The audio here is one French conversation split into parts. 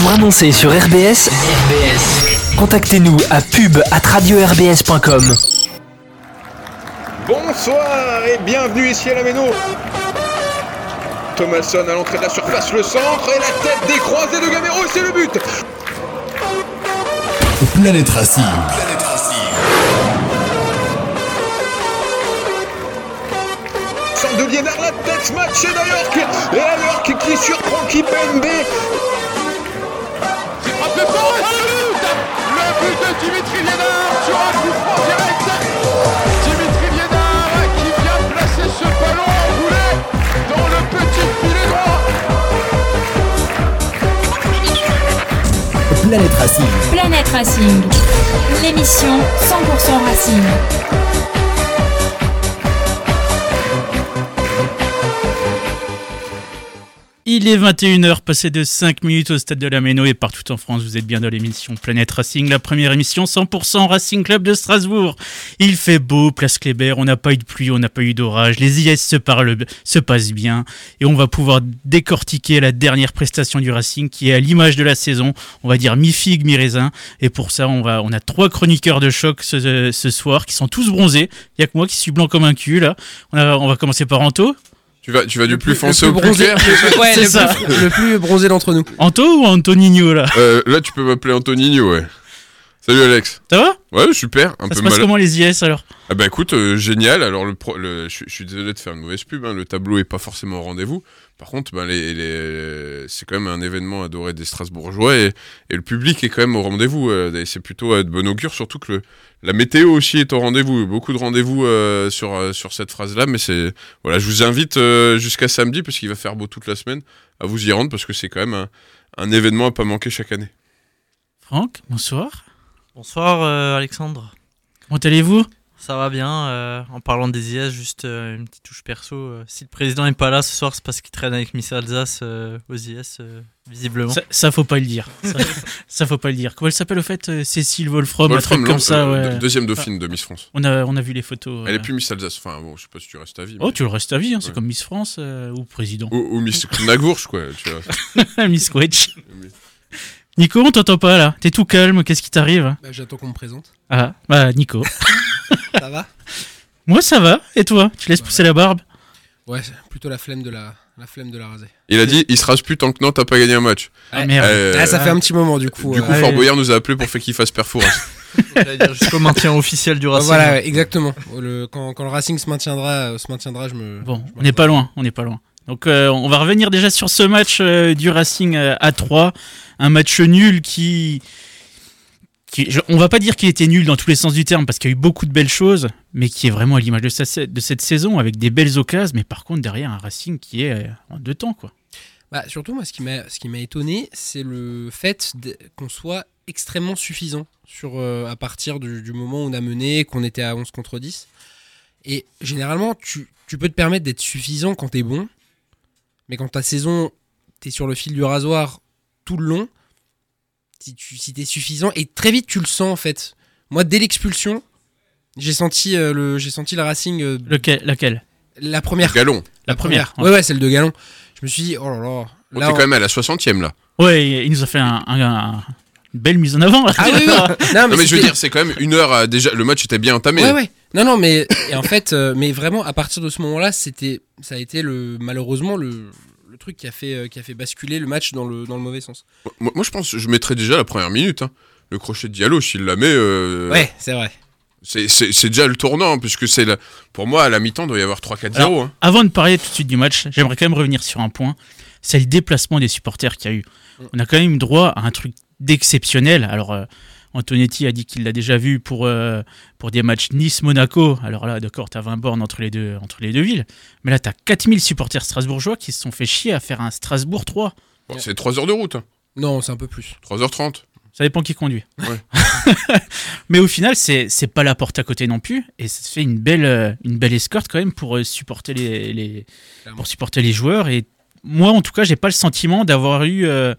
Pour annoncer sur RBS, RBS, contactez-nous à pub at radio-rbs.com. Bonsoir et bienvenue ici à la Méno. Thomasson à l'entrée de la surface, le centre et la tête décroisée de Gamero c'est le but. Planète Racing. Centre de Liénard, la tête matchée d'Ayork et Ayork qui surprend Kipembe. Le but Le but de Dimitri Liénard sur un coup franc direct Dimitri Liénard qui vient placer ce ballon enroulé dans le petit filet droit Planète Racing. Planète Racing, l'émission 100% Racing. Il est 21h, passé de 5 minutes au stade de la Méno et partout en France, vous êtes bien dans l'émission Planète Racing, la première émission 100% Racing Club de Strasbourg. Il fait beau, place Kléber, on n'a pas eu de pluie, on n'a pas eu d'orage, les IS se, passent bien et on va pouvoir décortiquer la dernière prestation du Racing qui est à l'image de la saison, on va dire mi-figue, mi-raisin. Et pour ça, on, a trois chroniqueurs de choc ce, soir qui sont tous bronzés. Il n'y a que moi qui suis blanc comme un cul là. On, on va commencer par Anto. Tu vas, tu vas du plus foncé au plus bronzé. clair. Ouais, C'est le, ça. Plus, le plus bronzé d'entre nous. Anto ou Antonino là? Euh, là, tu peux m'appeler Antonino, ouais. Salut Alex. Ça va? Ouais, super. Un Ça peu se passe mal. comment les IS alors? Ah bah écoute, euh, génial. Alors le, pro- le- je, suis désolé de faire une mauvaise pub. hein, Le tableau est pas forcément au rendez-vous. Par contre, ben, les, les- c'est quand même un événement adoré des Strasbourgeois et, et le public est quand même au rendez-vous. euh, c'est plutôt euh, de bon augure, surtout que le, la météo aussi est au rendez-vous. Beaucoup de rendez-vous euh, sur euh, sur cette phrase-là, mais c'est voilà. Je vous invite jusqu'à samedi parce qu'il va faire beau toute la semaine à vous y rendre parce que c'est quand même un, un événement à pas manquer chaque année. Franck, bonsoir. Bonsoir euh, Alexandre. Comment allez-vous? Ça va bien. euh, en parlant des IS, juste euh, une petite touche perso. euh, si le président n'est pas là ce soir, c'est parce qu'il traîne avec Miss Alsace euh, aux IS, euh, visiblement. ça, ça, faut pas le dire. Ça, ça, faut pas le dire. Comment elle s'appelle au fait Cécile Wolfram, un Wolfram truc comme ça. ouais. de- deuxième dauphine de Miss France. On a, on a vu les photos. Elle euh. est plus Miss Alsace. Enfin bon, je sais pas si tu restes à vie. Oh, tu le restes à vie, hein, c'est comme Miss France euh, ou président. Ou, ou Miss Knagwursch, quoi, tu vois. Miss Quetch. Nico, on t'entend pas là. T'es tout calme, qu'est-ce qui t'arrive Bah, J'attends qu'on me présente. Ah, bah Nico. Ça va? Moi ça va, et toi? Tu laisses pousser la barbe? Ouais, plutôt la flemme de la, la flemme de la raser. Il a dit, il se rase plus tant que Nantes a pas gagné un match. Ah merde. Euh, Ah, ça fait un petit moment du coup. du euh, coup, ouais. Fort Boyard nous a appelé pour faire qu'il fasse dire jusqu'au maintien officiel du bah, Racing. voilà, ouais, exactement. Le, quand, quand le Racing se maintiendra, euh, se maintiendra je me. Bon, je on n'est pas loin, on n'est pas loin. Donc euh, on va revenir déjà sur ce match euh, du Racing euh, à 3, un match nul qui, qui je- on va pas dire qu'il était nul dans tous les sens du terme parce qu'il y a eu beaucoup de belles choses, mais qui est vraiment à l'image de, cette saison avec des belles occasions, mais par contre derrière un Racing qui est en deux temps quoi. Bah, surtout, moi, ce qui m'a, étonné, c'est le fait qu'on soit extrêmement suffisant sur, à partir du, du moment où on a mené, qu'on était à 11 contre 10. Et généralement, tu, tu peux te permettre d'être suffisant quand t'es bon, mais quand ta saison, t'es sur le fil du rasoir tout le long, si, tu, si t'es suffisant, et très vite tu le sens en fait. Moi, dès l'expulsion, j'ai senti, euh, le, j'ai senti le Racing, euh, Lequel, laquelle? la première. Galon. La première. Ouais, ouais, celle de Galon. Je me suis dit, oh là là. On là, était on- quand même à la 60ème là. Ouais, il nous a fait un, un- un- une belle mise en avant. là. Ah oui, oui. Non, Non mais je veux dire, c'est quand même une heure déjà. Le match était bien entamé. Ouais, ouais. Non, non, mais et en fait, euh, mais vraiment, à partir de ce moment-là, c'était, ça a été le, malheureusement le, le truc qui a fait, euh, qui a fait basculer le match dans le, dans le mauvais sens. Moi, moi, je pense que je mettrais déjà la première minute. hein. Le crochet de Diallo, s'il la met, euh, Ouais, c'est vrai. c'est- c'est c'est déjà le tournant, puisque c'est la- pour moi à la mi-temps il doit y avoir 3-4-0. Alors, hein. Avant de parler tout de suite du match, j'aimerais quand même revenir sur un point. C'est le déplacement des supporters qu'il y a eu. On a quand même droit à un truc d'exceptionnel. Alors, euh, Antonetti a dit qu'il l'a déjà vu pour, euh, pour des matchs Nice-Monaco. Alors là, d'accord, t'as 20 bornes entre les deux, entre les deux villes. Mais là, t'as 4000 supporters strasbourgeois qui se sont fait chier à faire un Strasbourg 3. Bon, c'est 3 heures de route. hein. Non, c'est un peu plus. 3h30. Ça dépend qui conduit. Ouais. Mais au final, c'est c'est pas la porte à côté non plus. Et ça fait une belle, euh, une belle escorte quand même pour euh, supporter les, les- Clairement. pour supporter les joueurs. Et moi, en tout cas, j'ai pas le sentiment d'avoir eu euh,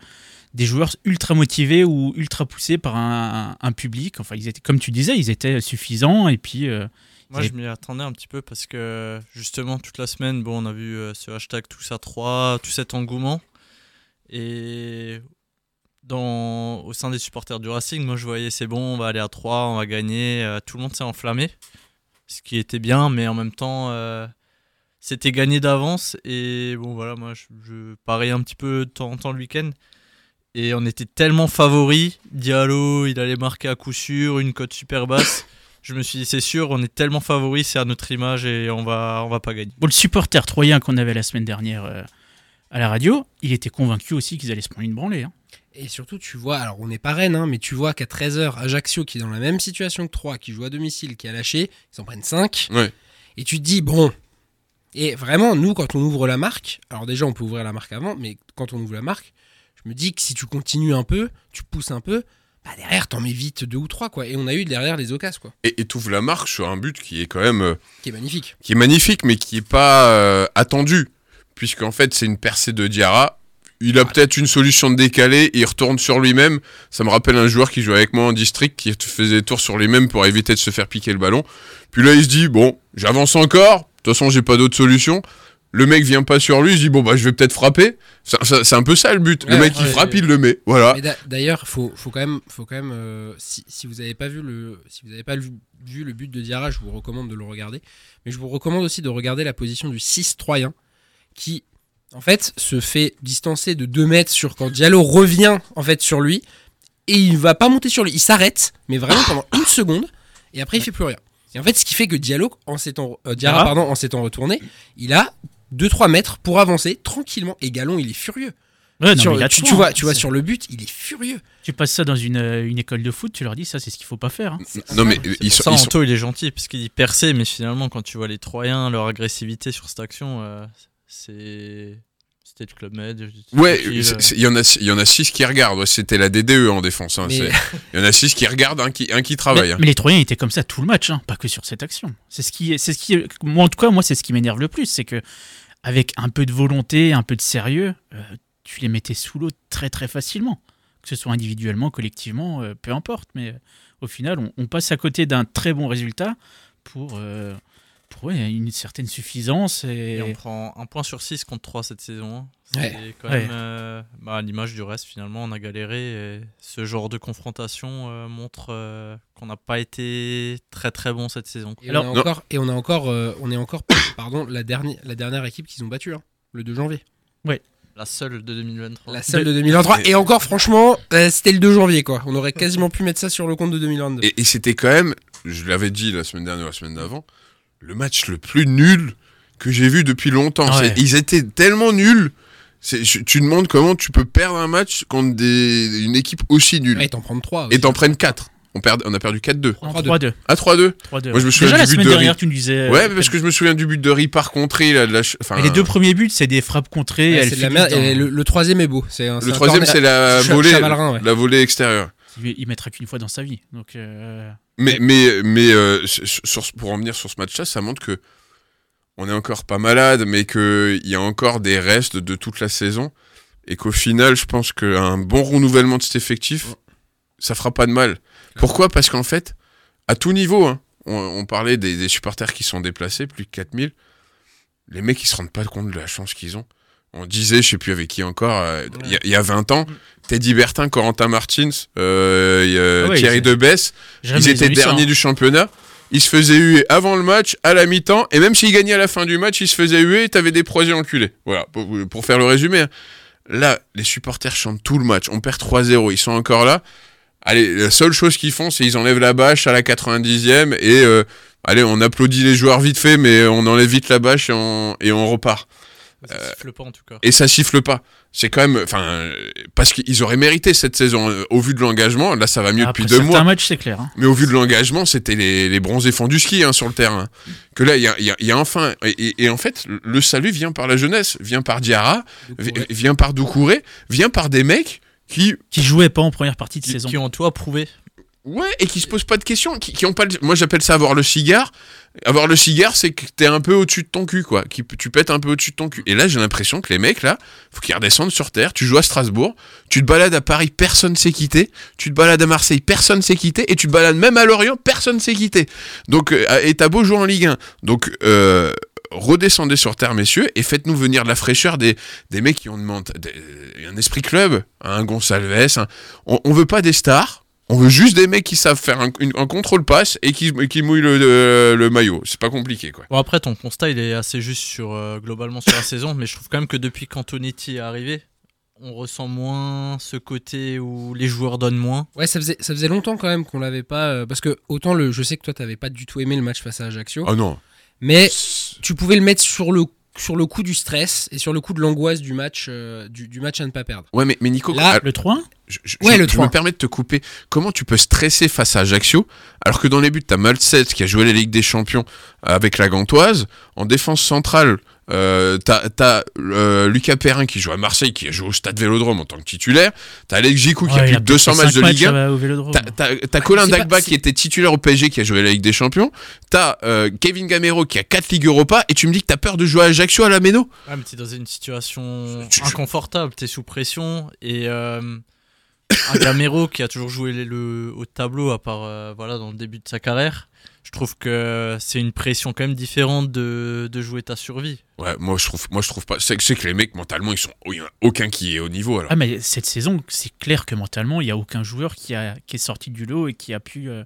des joueurs ultra motivés ou ultra poussés par un, un public. Enfin, ils étaient, comme tu disais, ils étaient suffisants. Et puis, euh, Moi, je m'y attendais un petit peu parce que justement, toute la semaine, bon, on a vu euh, ce hashtag tous à 3, tout cet engouement. Et dans au sein des supporters du Racing, moi je voyais c'est bon, on va aller à 3, on va gagner. euh, tout le monde s'est enflammé, ce qui était bien, mais en même temps, c'était gagné d'avance. Et bon, voilà, moi je, je parie un petit peu de temps en temps le week-end. Et on était tellement favoris. Diallo, il allait marquer à coup sûr, une cote super basse. Je me suis dit, c'est sûr, on est tellement favoris, c'est à notre image et on va, on va pas gagner. Bon, le supporter troyen qu'on avait la semaine dernière euh, à la radio, il était convaincu aussi qu'ils allaient se prendre une branlée. hein. Et surtout, tu vois, alors on n'est pas Rennes, hein, mais tu vois qu'à 13h, Ajaccio, qui est dans la même situation que 3, qui joue à domicile, qui a lâché, ils en prennent 5. Ouais. Et tu te dis, bon. Et vraiment, nous, quand on ouvre la marque, alors déjà, on peut ouvrir la marque avant, mais quand on ouvre la marque, je me dis que si tu continues un peu, tu pousses un peu, bah derrière, t'en mets vite deux ou trois, quoi. Et on a eu derrière les occasions, quoi. Et, t'ouvres la marque sur un but qui est quand même. euh, Qui est magnifique. qui est magnifique, mais qui est pas euh, attendu, puisqu'en fait c'est une percée de Diarra. Il a peut-être une solution de décalé, et il retourne sur lui-même. Ça me rappelle un joueur qui jouait avec moi en district, qui faisait tour sur lui-même pour éviter de se faire piquer le ballon. Puis là il se dit, bon, j'avance encore, de toute façon j'ai pas d'autre solution. Le mec vient pas sur lui, il se dit, bon bah je vais peut-être frapper. C'est un peu ça le but. le Ouais, mec il frappe, ouais. il le met. Voilà. D'ailleurs, faut, faut quand même, faut quand même euh, si, si vous n'avez pas vu le, si vous avez pas lu- vu le but de Diarra, je vous recommande de le regarder. Mais je vous recommande aussi de regarder la position du 6 troyen, qui, en fait, se fait distancer de 2 mètres sur quand Diallo revient en fait sur lui, et il va pas monter sur lui, il s'arrête, mais vraiment pendant une seconde, et après il fait plus rien. Et en fait, ce qui fait que Diallo, en s'étant, euh, Diarra, Diarra. pardon, en s'étant retourné, il a 2-3 mètres pour avancer tranquillement. Et Galon, il est furieux. Ouais, non, Sur- mais tu, tu hein. vois, tu vois sur le but, il est furieux. Tu passes ça dans une, euh, une école de foot, tu leur dis ça, c'est ce qu'il faut pas faire. hein. Non mais C'est ils sont, ça, ils sont- Anto, il est gentil, parce qu'il dit percer, mais finalement, quand tu vois les Troyens, leur agressivité sur cette action, euh, c'est. C'était le Club Med. Ouais, c'est- il y en a, il y en a six qui regardent. C'était la DDE en défense. hein, Mais- Il y en a six qui regardent, un qui, un qui travaille. Mais, hein. mais les Troyens étaient comme ça tout le match, hein, pas que sur cette action. C'est ce qui, est- c'est ce qui, est- moi en tout cas, moi c'est ce qui m'énerve le plus, c'est que avec un peu de volonté, un peu de sérieux, euh, tu les mettais sous l'eau très très facilement, que ce soit individuellement, collectivement, euh, peu importe. Mais euh, au final, on, on passe à côté d'un très bon résultat pour, pour ouais, une certaine suffisance et, Et on prend un point sur 6 contre 3 cette saison. hein. C'est Ouais. quand Ouais. même euh, bah, à l'image du reste, finalement, on a galéré. Et ce genre de confrontation euh, montre euh, qu'on n'a pas été très très bon cette saison. Et Alors- on a encore, et on a encore, euh, on est encore, pardon, la dernière, la dernière équipe qu'ils ont battue, hein, le 2 janvier. La seule de 2023. La seule de 2023. Et encore, franchement, euh, c'était le 2 janvier, quoi. On aurait quasiment pu mettre ça sur le compte de 2022. Et, et c'était quand même, je l'avais dit la semaine dernière ou la semaine d'avant, le match le plus nul que j'ai vu depuis longtemps. Ouais. Ils étaient tellement nuls. Je- tu demandes comment tu peux perdre un match contre des, une équipe aussi nulle. Ouais, t'en prendre 3. et t'en prennes 4. On, perd, on a perdu 4-2. en 3-2. 3-2. À 3-2 3-2. Moi, je me souviens Déjà la du but semaine de dernière, Ri- tu nous disais. Ouais, euh, parce que je me souviens du but de Ripar contré. là, de la mais les deux premiers buts, c'est des frappes contrées. de la merde. dans- Et le, le troisième est beau. C'est un- c'est le troisième, c'est la volée, ouais. la volée extérieure. Il il mettra qu'une fois dans sa vie. Donc, euh, Mais, mais, mais euh, sur- pour en venir sur ce match-là, ça montre que on est encore pas malade, mais qu'il y a encore des restes de toute la saison. Et qu'au final, je pense qu'un bon renouvellement de cet effectif, ça fera pas de mal. Pourquoi? Parce qu'en fait, à tout niveau, hein, on, on parlait des, des supporters qui sont déplacés, plus de 4000. Les mecs, ils se rendent pas compte de la chance qu'ils ont. On disait, je sais plus avec qui encore, euh, il y a- il y, a 20 ans, Teddy Bertin, Corentin Martins, euh, Ah ouais, Thierry Debesse, ils étaient derniers hein. du championnat. Ils se faisaient huer avant le match, à la mi-temps, et même s'ils gagnaient à la fin du match, ils se faisaient huer et t'avais des projets enculés. Voilà, pour, pour faire le résumé. hein. Là, les supporters chantent tout le match. On perd 3-0, ils sont encore là. Allez, la seule chose qu'ils font, c'est ils enlèvent la bâche à la 90e et euh, allez, on applaudit les joueurs vite fait, mais on enlève vite la bâche et on, et on repart. Ça siffle pas en tout cas. Et ça siffle pas. C'est quand même, enfin, euh, parce qu'ils auraient mérité cette saison. euh, Au vu de l'engagement, là, ça va mieux Après depuis deux mois. matchs, c'est clair. hein. Mais au vu de l'engagement, c'était les, les bronzés fonds du ski hein, sur le terrain. Que là, il y a, il y a- il y a enfin. Et, et- et en fait, le- salut vient par la jeunesse, vient par Diarra, vient par Doucouré, vient par des mecs qui. Qui jouaient pas en première partie de Qui, saison. qui ont tout approuvé. Ouais, et qui se posent pas de questions, qui, pas. le- Moi, j'appelle ça avoir le cigare. Avoir le cigare, c'est que t'es un peu au-dessus de ton cul, quoi. Tu pètes un peu au-dessus de ton cul. Et là, j'ai l'impression que les mecs, là, faut qu'ils redescendent sur terre. Tu joues à Strasbourg, tu te balades à Paris, personne s'est quitté. Tu te balades à Marseille, personne s'est quitté. Et tu te balades même à Lorient, personne s'est quitté. Donc, euh, et t'as beau jouer en Ligue 1. Donc, euh, redescendez sur terre, messieurs, et faites-nous venir de la fraîcheur des, des mecs qui ont demandé un esprit club, un On, on veut pas des stars. On veut juste des mecs qui savent faire un, une- un contrôle passe et qui, qui mouillent le, le- le maillot. C'est pas compliqué, quoi. Bon, après, ton constat, il est assez juste sur, euh, globalement sur la saison, mais je trouve quand même que depuis qu'Antonetti est arrivé, on ressent moins ce côté où les joueurs donnent moins. Ouais, ça faisait, ça faisait longtemps quand même qu'on l'avait pas. euh, parce que autant le, je sais que toi, t'avais pas du tout aimé le match face à Ajaccio, Ah non. mais tu pouvais le mettre sur le, sur le coup du stress et sur le coup de l'angoisse du match, euh, du, du match à ne pas perdre. Ouais, mais, mais Nico, Là, ah, Le 3 je, je- Ouais, je- le je 3. me permets de te couper. Comment tu peux stresser face à Ajaccio alors que dans les buts, t'as Malset qui a joué la Ligue des Champions avec la Gantoise. En défense centrale, euh, t'as t'as, euh, Lucas Perrin qui joue à Marseille, qui a joué au Stade Vélodrome en tant que titulaire. T'as Alex Gikou qui a plus de 200 matchs de Ligue 1. euh, au Vélodrome. T'as- Colin Dagba qui était titulaire au PSG qui a joué la Ligue des Champions. T'as euh, Kevin Gamero qui a 4 Ligues Europa et tu me dis que t'as peur de jouer à Ajaccio à la Méno Ouais, mais t'es dans une situation inconfortable, t'es sous pression et euh, un Gamero qui a toujours joué le, le- au tableau à part euh, voilà dans le début de sa carrière. Je trouve que c'est une pression quand même différente de, de jouer ta survie. Ouais, moi je trouve, moi je trouve pas. C'est que- c'est que les mecs mentalement ils sont, oh, il y en a aucun qui est au niveau alors. Ah mais cette saison, c'est clair que mentalement, il n'y a aucun joueur qui, a, qui est sorti du lot et qui a pu, euh,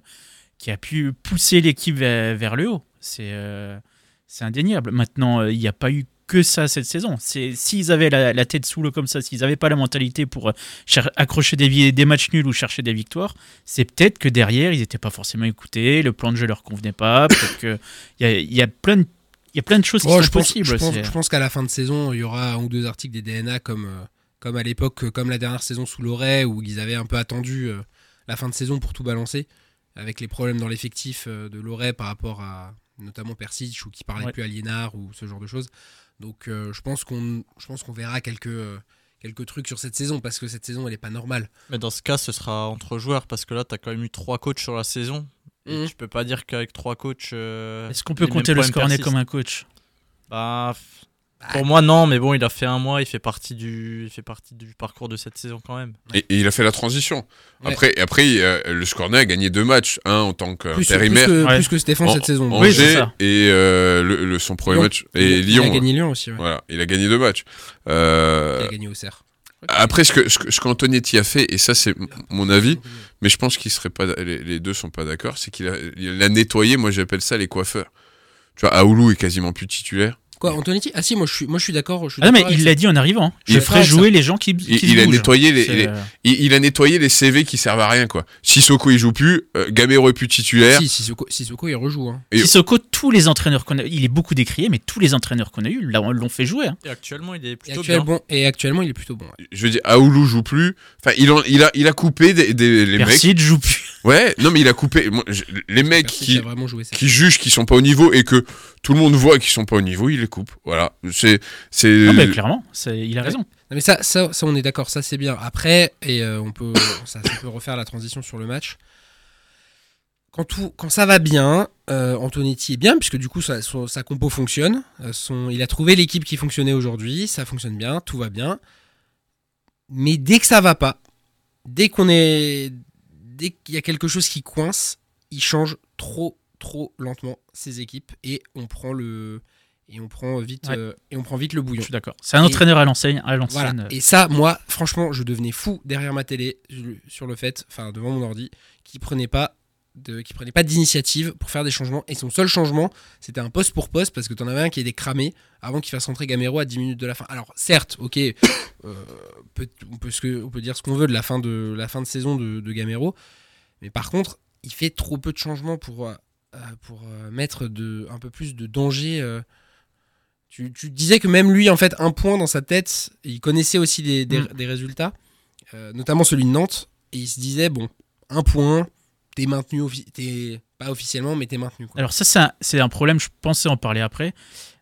qui a pu pousser l'équipe vers, vers le haut. C'est euh, c'est indéniable. Maintenant, il n'y a pas eu que ça cette saison. C'est S'ils avaient la, la tête sous l'eau comme ça, s'ils n'avaient pas la mentalité pour euh, cher- accrocher des, des matchs nuls ou chercher des victoires, c'est peut-être que derrière, ils n'étaient pas forcément écoutés, le plan de jeu leur convenait pas, peut-être a, il y, a plein de- il y a plein de choses qui Oh, sont je pense, possibles. je pense, qu'à la fin de saison, il y aura un ou deux articles des DNA comme, euh, comme à l'époque, euh, comme la dernière saison sous Loret, où ils avaient un peu attendu la fin de saison pour tout balancer, avec les problèmes dans l'effectif de Loret par rapport à notamment Persic, ou qui parlait Ouais. plus à Liénard, ou ce genre de choses. Donc euh, je pense qu'on je pense qu'on verra quelques, euh, quelques trucs sur cette saison, parce que cette saison, elle n'est pas normale. Mais dans ce cas, ce sera entre joueurs parce que là, t'as quand même eu trois coachs sur la saison. Et Mhm. Tu peux pas dire qu'avec trois coachs. euh, Est-ce qu'on peut compter le Scornet comme un coach? Bah, pour moi, non, mais bon, il a fait un mois, il fait partie du, il fait partie du parcours de cette saison quand même. Et, et il a fait la transition. Ouais. Après, après euh, le Scornet a gagné deux matchs, un en tant Plus, plus, qu'intérimaire. que, Ouais. plus que Stéphane en- cette saison. Angers Oui, c'est ça. et euh, le, le- son premier Lyon. match Il et il Lyon. a gagné Lyon aussi. ouais. Voilà, il a gagné deux matchs. Euh, Il a gagné au Cerf. après, ce que ce, que- ce qu'Antonetti a fait, et ça c'est mon avis, mais je pense qu'ils seraient pas, les, les deux sont pas d'accord, c'est qu'il a, il a nettoyé. Moi, j'appelle ça les coiffeurs. Tu vois, Aoulou est quasiment plus titulaire. Quoi, Antonetti? Ah si, moi je suis, moi, je suis d'accord. Ah non, mais il l'a dit en arrivant. hein. Je ferai jouer les gens qui, qui Il, il a bougent. nettoyé les, il, il a nettoyé les CV qui servent à rien quoi. Sissoko il joue plus, euh, Gamero est plus titulaire. Si, Sissoko, Sissoko, il rejoue. Hein. Et- Sissoko, tous les entraîneurs qu'on a, il est beaucoup décrié, mais tous les entraîneurs qu'on a eu l'ont l'ont fait jouer. hein. Et actuellement, il est Et, plutôt bien. bon, et actuellement, il est plutôt bon. ouais. Je veux dire, Aoulou joue plus. Enfin, il, en- il a, il a coupé des, des- les mecs. Ne joue plus. Ouais, non mais il a coupé. moi, je- les mecs qui, a vraiment joué ça. qui jugent qu'ils sont pas au niveau et que tout le monde voit qu'ils sont pas au niveau, il les coupe. Voilà, c'est c'est. Ah bah, clairement, c'est- il a raison. Non, mais ça, ça, ça, on est d'accord, ça c'est bien. Après, et euh, on peut, ça, ça peut refaire la transition sur le match. Quand, tout, quand ça va bien, euh, Antonetti est bien, puisque du coup sa, son- sa compo fonctionne. Euh, son, il a trouvé l'équipe qui fonctionnait aujourd'hui, ça fonctionne bien, tout va bien. Mais dès que ça va pas, dès qu'on est, dès qu'il y a quelque chose qui coince, il change trop, trop lentement ses équipes et on prend le, et on prend vite, Ouais. euh, et on prend vite le Je bouillon. suis d'accord. C'est un Et- entraîneur à l'enseigne. À Voilà. l'ancienne. euh, Et ça, moi, franchement, je devenais fou derrière ma télé je- sur le fait, enfin devant mon ordi, qui prenait pas de, qui prenait pas d'initiative pour faire des changements. Et son seul changement, c'était un poste pour poste parce que t'en avais un qui était cramé avant qu'il fasse rentrer Gamero à 10 minutes de la fin. Alors certes, ok, euh, peut- on, peut on dire ce qu'on veut de la fin de la fin de saison de, de Gamero, mais par contre, il fait trop peu de changements pour euh, pour euh, mettre de un peu plus de danger. tu, tu disais que même lui, en fait, un point dans sa tête, il connaissait aussi des, des- Mm. des résultats, notamment celui de Nantes, et il se disait, bon, un point, t'es maintenu, t'es pas officiellement, mais t'es maintenu. Quoi. Alors ça, c'est un- problème, je pensais en parler après.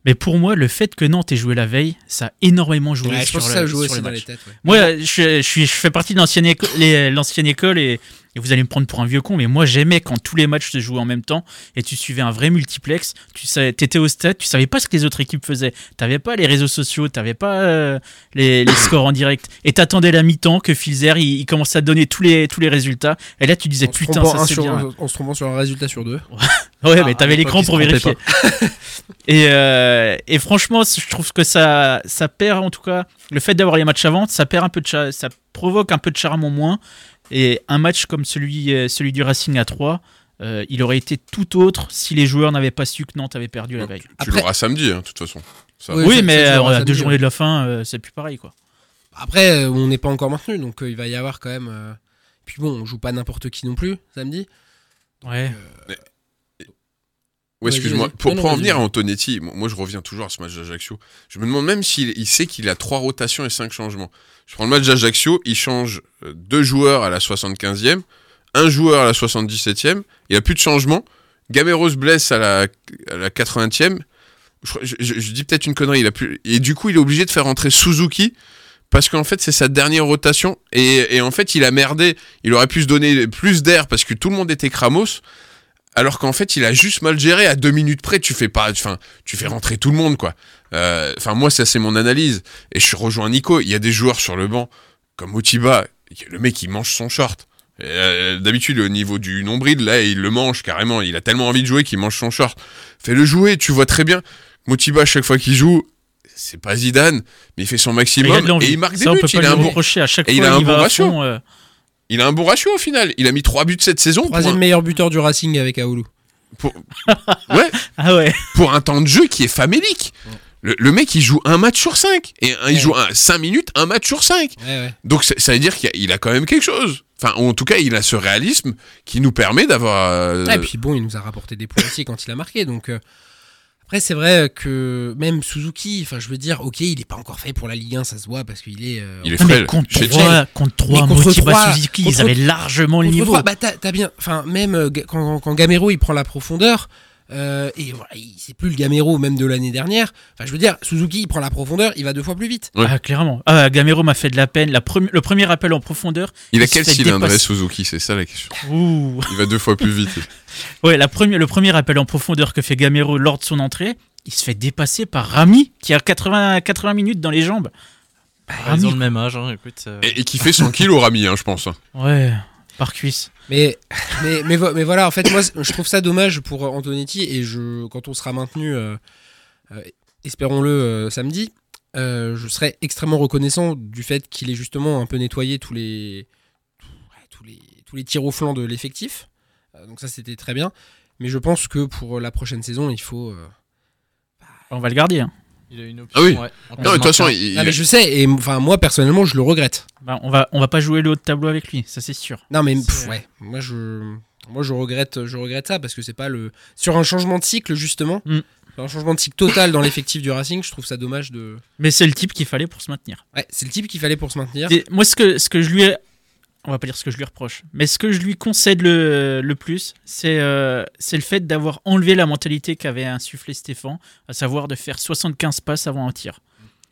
Mais pour moi, le fait que Nantes ait joué la veille, ça a énormément joué Ouais, je sur, que le- sur aussi le dans match. les têtes. ouais. Moi, je, je suis, je fais partie de l'ancienne éco- école et Et vous allez me prendre pour un vieux con, mais moi j'aimais quand tous les matchs se jouaient en même temps et tu suivais un vrai multiplex. Tu savais, étais au stade, tu savais pas ce que les autres équipes faisaient. T'avais pas les réseaux sociaux, t'avais pas euh, les, les scores en direct. Et t'attendais la mi-temps que Filzer il, il commençait à donner tous les, tous les résultats. Et là tu disais En putain, ça c'est bien. En se trompant sur un résultat sur deux. Ouais, Ah, mais à t'avais l'écran pour vérifier. et, euh, et franchement, je trouve que ça, ça perd en tout cas le fait d'avoir les matchs avant, ça perd un peu de ça provoque un peu de charme en moins. Et un match comme celui, euh, celui du Racing à 3, euh, il aurait été tout autre si les joueurs n'avaient pas su que Nantes avait perdu la veille. Tu Après- l'auras samedi, hein, de toute façon. Ça. Oui, mais euh, à deux journées ouais. de la fin, euh, c'est plus pareil quoi. Après, on n'est pas encore maintenu, donc euh, il va y avoir quand même. euh, Puis bon, on joue pas n'importe qui non plus samedi. Ouais. Ouais, Excuse-moi. Pour, pour en venir à Antonetti, moi je reviens toujours à ce match d'Ajaccio. Je me demande même s'il il sait qu'il a trois rotations et cinq changements. Je prends le match d'Ajaccio, il change euh, deux joueurs à la 75e, un joueur à la 77e, il a plus de changement. Gamero se blesse à la, à la 80e. Je, dis peut-être une connerie. Il a plus, et du coup, il est obligé de faire entrer Suzuki parce qu'en fait, c'est sa dernière rotation. Et, et en fait, il a merdé. Il aurait pu se donner plus d'air parce que tout le monde était cramos. Alors qu'en fait, il a juste mal géré. À deux minutes près, tu fais pas, enfin, tu fais rentrer tout le monde, quoi. Euh, Enfin, moi, ça c'est mon analyse. Et je rejoins Nico. Il y a des joueurs sur le banc comme Motiba. Le mec, il mange son short. Euh, D'habitude, au niveau du nombril, là, il le mange carrément. Il a tellement envie de jouer qu'il mange son short. Fais-le jouer. Tu vois très bien. Motiba, à chaque fois qu'il joue, c'est pas Zidane, mais il fait son Et il, maximum et, il marque des Ça, on buts. Il pas a, un bon, à chaque et fois. il a un bon va à ratio. euh, il a un bon ratio au final. Il a mis trois buts cette saison. Troisième un, meilleur buteur du Racing avec Aoulou. pour- ouais, Ah ouais. pour un temps de jeu qui est famélique. Le, le mec, il joue un match sur cinq. Et un- il joue 5 minutes, un match sur cinq. Ouais, ouais. Donc ça, ça veut dire qu'il a, quand même quelque chose. Enfin, en tout cas, il a ce réalisme qui nous permet d'avoir. euh, Ouais, et puis bon, il nous a rapporté des points aussi quand il a marqué. Donc euh, après, c'est vrai que même Suzuki, enfin, je veux dire, ok, il est pas encore fait pour la Ligue 1, ça se voit parce qu'il est. euh, il est frêle. contre 3, contre 3 Mais contre Motiba trois- Suzuki, contre- ils avaient largement le niveau. trois, bah, t'as bien, enfin même euh, quand, quand Gamero il prend la profondeur euh, et voilà, il- c'est plus le Gamero même de l'année dernière. Enfin, je veux dire, Suzuki il prend la profondeur, il va deux fois plus vite. Ouais. Ah, clairement. Ah, Gamero m'a fait de la peine. La premi- le premier appel en profondeur. il a il se quel cylindre. Suzuki C'est ça la question. Ouh. Il va deux fois plus vite. Ouais, la première, le premier appel en profondeur que fait Gamero lors de son entrée, il se fait dépasser par Rami, qui a 80, 80 minutes dans les jambes. Bah, Ils ont le même âge, hein, écoute. euh, Et, et qui fait 100 kilos, Rami, hein, je pense. Ouais, par cuisse. Mais, mais, mais, vo- mais voilà, en fait, moi, je trouve ça dommage pour Antonetti et je, quand on sera maintenu, euh, euh, espérons-le, euh, samedi, je serai extrêmement reconnaissant du fait qu'il ait justement un peu nettoyé tous les, tous les, tous les tirs au flanc de l'effectif. Donc ça, c'était très bien. Mais je pense que pour la prochaine saison, il faut. On va le garder. hein. Il a une option. Ah oui. ouais, Non, de toute façon, il, mais je sais, et enfin, moi, personnellement, je le regrette. Bah, on, va, on va pas jouer le haut de tableau avec lui, ça c'est sûr. Non, mais pff, ouais, moi, je. Moi, je regrette, je regrette ça parce que c'est pas le. Sur un changement de cycle, justement, Mm. sur un changement de cycle total dans l'effectif du Racing, je trouve ça dommage de. Mais c'est le type qu'il fallait pour se maintenir. Ouais, c'est le type qu'il fallait pour se maintenir. Et moi, ce que, ce que je lui ai- On va pas dire ce que je lui reproche, mais ce que je lui concède le, le plus, c'est euh, c'est le fait d'avoir enlevé la mentalité qu'avait insufflé Stéphane, à savoir de faire 75 passes avant un tir.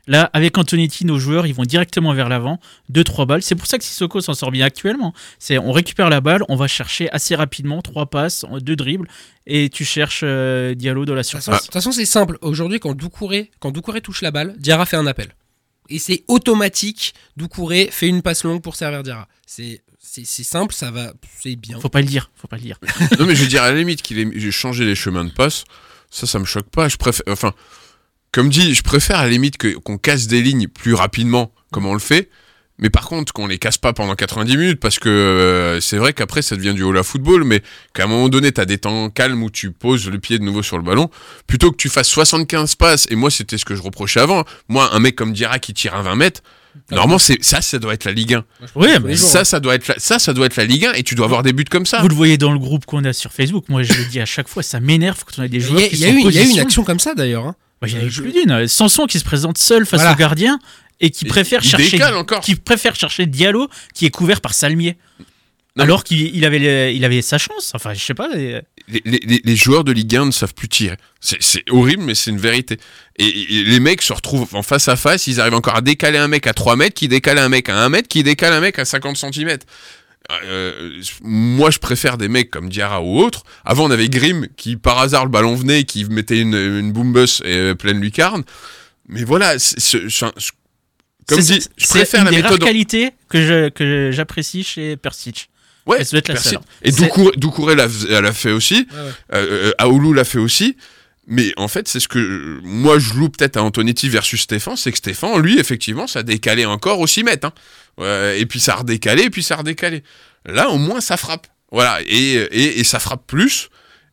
Là, avec Antonetti, nos joueurs, ils vont directement vers l'avant, 2-3 balles. C'est pour ça que Sissoko s'en sort bien actuellement. C'est on récupère la balle, on va chercher assez rapidement, 3 passes, 2 dribbles, et tu cherches euh, Diallo dans la surface. de toute façon, c'est simple. Aujourd'hui, quand Doucouré, quand Doucouré touche la balle, Diarra fait un appel. Et c'est automatique. Doucouré fait une passe longue pour servir Diarra. C'est c'est c'est simple, ça va, c'est bien. Faut pas le dire, faut pas le dire. non, mais je veux dire, à la limite qu'il ait j'ai changé les chemins de passe, ça, ça me choque pas. Je préfère, enfin, comme dit, je préfère à la limite que- qu'on casse des lignes plus rapidement, comme on le fait. Mais par contre, qu'on les casse pas pendant 90 minutes, parce que euh, c'est vrai qu'après, ça devient du haut football, mais qu'à un moment donné, t'as des temps calmes où tu poses le pied de nouveau sur le ballon, plutôt que tu fasses 75 passes, et moi, c'était ce que je reprochais avant. Moi, un mec comme Dira qui tire à 20 mètres, normalement, c'est ça, ça doit être la Ligue 1. Moi, je pense Oui, mais Ça, hein. ça doit être la, ça, ça doit être la Ligue 1, et tu dois avoir des buts comme ça. Vous le voyez dans le groupe qu'on a sur Facebook. Moi, je le dis à chaque fois, ça m'énerve quand on a des Il joueurs y a, qui il y a sont eu, y a eu une action comme ça d'ailleurs. hein. Bah, Il y en a eu plus d'une. Sanson qui se présente seul face Voilà. au gardien et qui préfère il chercher encore. qui préfère chercher Diallo qui est couvert par Salmier. Non, Alors qu'il il avait, il avait sa chance. Enfin, je sais pas. les, les- joueurs de Ligue 1 ne savent plus tirer. C'est- horrible, mais c'est une vérité. Et, et les mecs se retrouvent en face à face, ils arrivent encore à décaler un mec à 3 mètres, qui décale un mec à 1 mètre, qui décale un mec à 50 cm. euh, moi, je préfère des mecs comme Diarra ou autres. Avant, on avait Grimm qui, par hasard, le ballon venait, qui mettait une, une boom bus et euh, pleine lucarne. Mais voilà, comme C'est- dit, c'est- je préfère c'est la une des méthode. rares qualités que j'apprécie chez Persic. Ouais, Et ça doit être la seule. Et C'est- Doucouré, l'a, fait aussi. Ouais, ouais. Euh, euh, Aoulou l'a fait aussi. Mais en fait, c'est ce que moi je loue peut-être à Antonetti versus Stéphane, c'est que Stéphane, lui, effectivement, ça décalait encore au 6 mètres. hein. Et puis ça a redécalé, et puis ça a redécalé. Là, au moins, ça frappe. Voilà, et, et, et ça frappe plus.